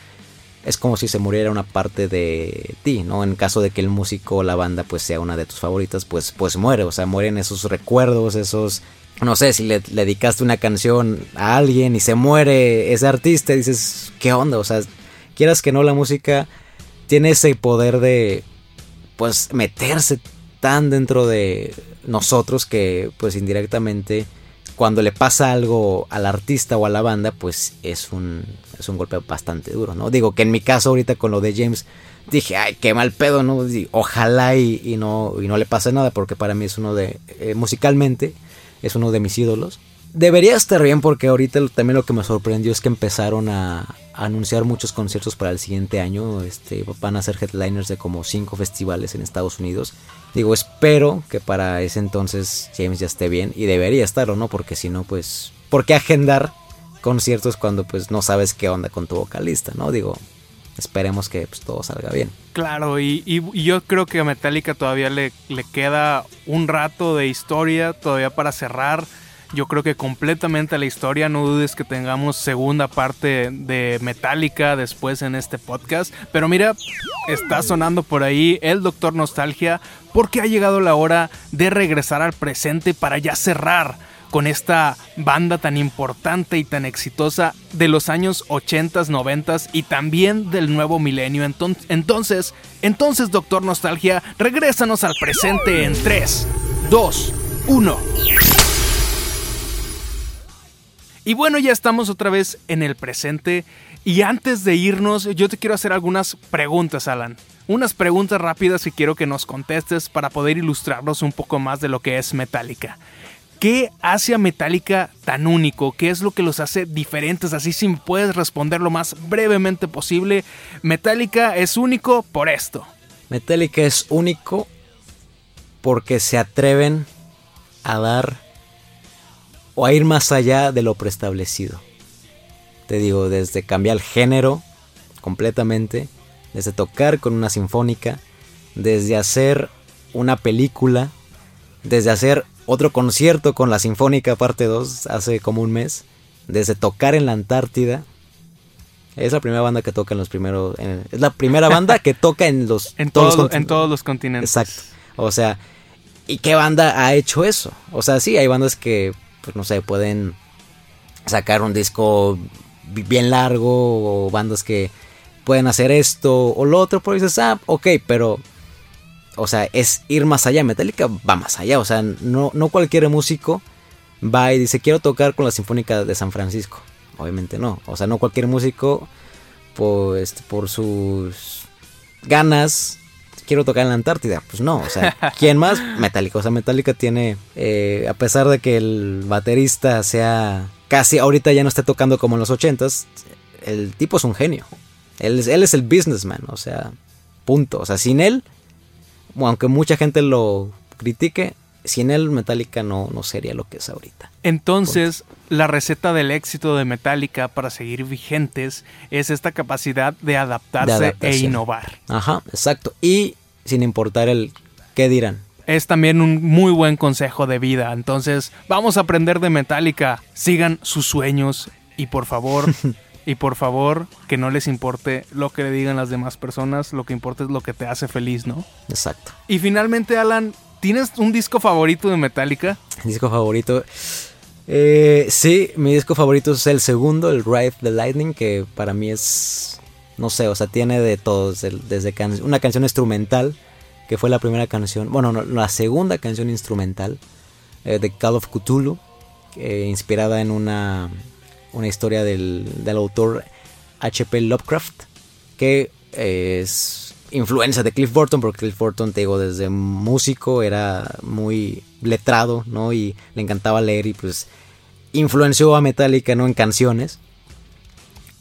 es como si se muriera una parte de ti, ¿no? En caso de que el músico o la banda pues sea una de tus favoritas, pues, pues muere, o sea, mueren esos recuerdos, esos... No sé, si le, dedicaste una canción a alguien y se muere ese artista, dices, ¿qué onda? O sea, quieras que no, la música tiene ese poder de, pues, meterse tan dentro de, nosotros que pues indirectamente cuando le pasa algo al artista o a la banda pues es un, es un golpe bastante duro, ¿no? Digo que en mi caso ahorita con lo de James dije, ay, qué mal pedo, ¿no? Ojalá y, no, y no le pase nada porque para mí es uno de, eh, musicalmente, es uno de mis ídolos. Debería estar bien porque ahorita también lo que me sorprendió es que empezaron a, anunciar muchos conciertos para el siguiente año. Este, van a ser headliners de como cinco festivales en Estados Unidos. Digo, espero que para ese entonces James ya esté bien y debería estarlo, ¿no? Porque si no, pues, ¿por qué agendar conciertos cuando pues no sabes qué onda con tu vocalista, ¿no? Digo, esperemos que pues, todo salga bien. Claro, y, y, yo creo que a Metallica todavía le, le queda un rato de historia todavía para cerrar yo creo que completamente la historia. No dudes que tengamos segunda parte de Metallica después en este podcast. Pero mira, está sonando por ahí el Doctor Nostalgia porque ha llegado la hora de regresar al presente para ya cerrar con esta banda tan importante y tan exitosa de los años 80, 90 y también del nuevo milenio. Entonces, entonces, Doctor Nostalgia, regrésanos al presente en 3, 2, 1. Y bueno, ya estamos otra vez en el presente. Y antes de irnos, yo te quiero hacer algunas preguntas, Alan. Unas preguntas rápidas que quiero que nos contestes para poder ilustrarnos un poco más de lo que es Metallica. ¿Qué hace a Metallica tan único? ¿Qué es lo que los hace diferentes? Así si puedes responder lo más brevemente posible. Metallica es único por esto. Metallica es único porque se atreven a dar o a ir más allá de lo preestablecido. Te digo, desde cambiar el género completamente, desde tocar con una sinfónica, desde hacer una película, desde hacer otro concierto con la Sinfónica parte 2 hace como un mes, desde tocar en la Antártida. Es la primera banda que toca en los primeros. es la primera banda que toca en los. en, todos, en todos los continentes. Exacto. O sea, ¿y qué banda ha hecho eso? O sea, sí, hay bandas que pues no sé, pueden sacar un disco bien largo o bandas que pueden hacer esto o lo otro, pero dices, ah, ok, pero, o sea, es ir más allá. Metallica va más allá, o sea, no, no cualquier músico va y dice, quiero tocar con la Sinfónica de San Francisco. Obviamente no, o sea, no cualquier músico, pues, por sus ganas quiero tocar en la Antártida. Pues no, o sea, ¿quién más? Metallica. O sea, Metallica tiene, eh, a pesar de que el baterista sea casi ahorita ya no esté tocando como en los ochentas, el tipo es un genio. Él es, él es el businessman, o sea, punto. O sea, sin él, aunque mucha gente lo critique, sin él Metallica no, no sería lo que es ahorita. Entonces, la receta del éxito de Metallica para seguir vigentes es esta capacidad de adaptarse e innovar. Ajá, exacto. Y sin importar el qué dirán. Es también un muy buen consejo de vida. Entonces, vamos a aprender de Metallica. Sigan sus sueños y por favor, y por favor, que no les importe lo que le digan las demás personas. Lo que importa es lo que te hace feliz, ¿no? Exacto. Y finalmente, Alan, ¿tienes un disco favorito de Metallica? Disco favorito. Eh, sí, mi disco favorito es el segundo, el Ride the Lightning, que para mí es no sé, o sea, tiene de todo, desde, una canción instrumental, que fue la primera canción, bueno, la segunda canción instrumental eh, de Call of Cthulhu, inspirada en una, una historia del, del autor H.P. Lovecraft, que es influencia de Cliff Burton, porque Cliff Burton, te digo, desde músico era muy letrado, ¿no? Y le encantaba leer y pues influenció a Metallica, ¿no? En canciones.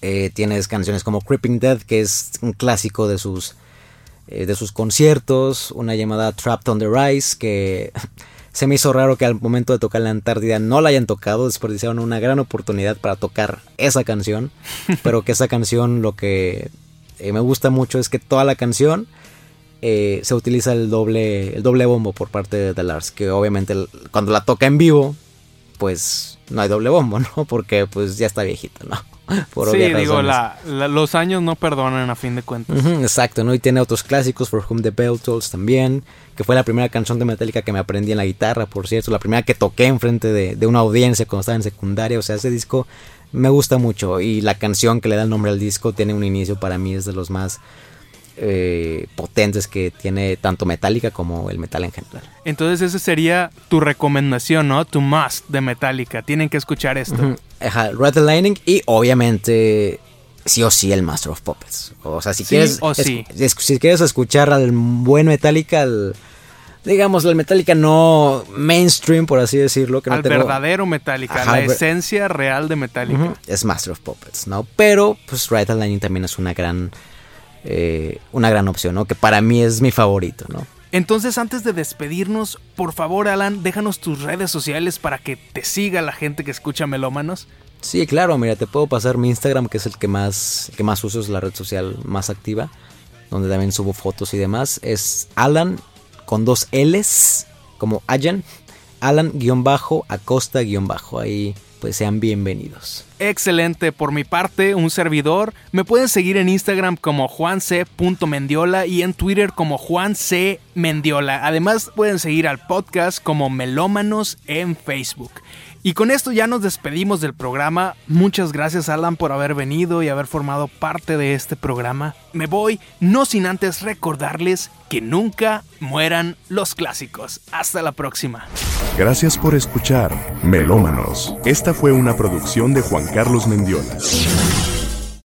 Eh, tienes canciones como Creeping Dead, que es un clásico de sus, eh, de sus conciertos. Una llamada Trapped on the Rise, que se me hizo raro que al momento de tocar la Antártida no la hayan tocado. Desperdiciaron una gran oportunidad para tocar esa canción. pero que esa canción lo que eh, me gusta mucho es que toda la canción se utiliza el doble, el doble bombo por parte de Lars. Que obviamente cuando la toca en vivo, pues no hay doble bombo, ¿no? Porque pues ya está viejito, ¿no? sí, digo, los años no perdonan a fin de cuentas. exacto, ¿no? Y tiene otros clásicos, For Whom the Bell Tolls también, que fue la primera canción de Metallica que me aprendí en la guitarra, por cierto, la primera que toqué enfrente de, de una audiencia cuando estaba en secundaria, o sea, ese disco me gusta mucho y la canción que le da el nombre al disco tiene un inicio para mí es de los más eh, potentes que tiene tanto Metallica como el metal en general. Entonces esa sería tu recomendación, ¿no? Tu must de Metallica. Tienen que escuchar esto. Ajá, Red the Lightning y obviamente sí o sí el Master of Puppets. O sea, si quieres si quieres escuchar al buen Metallica, digamos, el Metallica no mainstream, por así decirlo. Que al verdadero Metallica, la esencia real de Metallica. Es Master of Puppets, ¿no? Pero, pues, the Lightning también es una gran eh, una gran opción, ¿no? Que para mí es mi favorito, ¿no? Entonces, antes de despedirnos, por favor, Alan, déjanos tus redes sociales para que te siga la gente que escucha Melómanos. Sí, claro, mira, te puedo pasar mi Instagram, que es el que más, que más uso, es la red social más activa, donde también subo fotos y demás. Es Alan con dos L's, como Ayan, Alan-Acosta-Bajo. Ahí pues sean bienvenidos. Excelente, por mi parte, un servidor. Me pueden seguir en Instagram como juanc.mendiola y en Twitter como juancmendiola. Además, pueden seguir al podcast como Melómanos en Facebook. Y con esto ya nos despedimos del programa. Muchas gracias Alan por haber venido y haber formado parte de este programa. Me voy, no sin antes recordarles que nunca mueran los clásicos. Hasta la próxima. Gracias por escuchar Melómanos. Esta fue una producción de Juan Carlos Mendiola.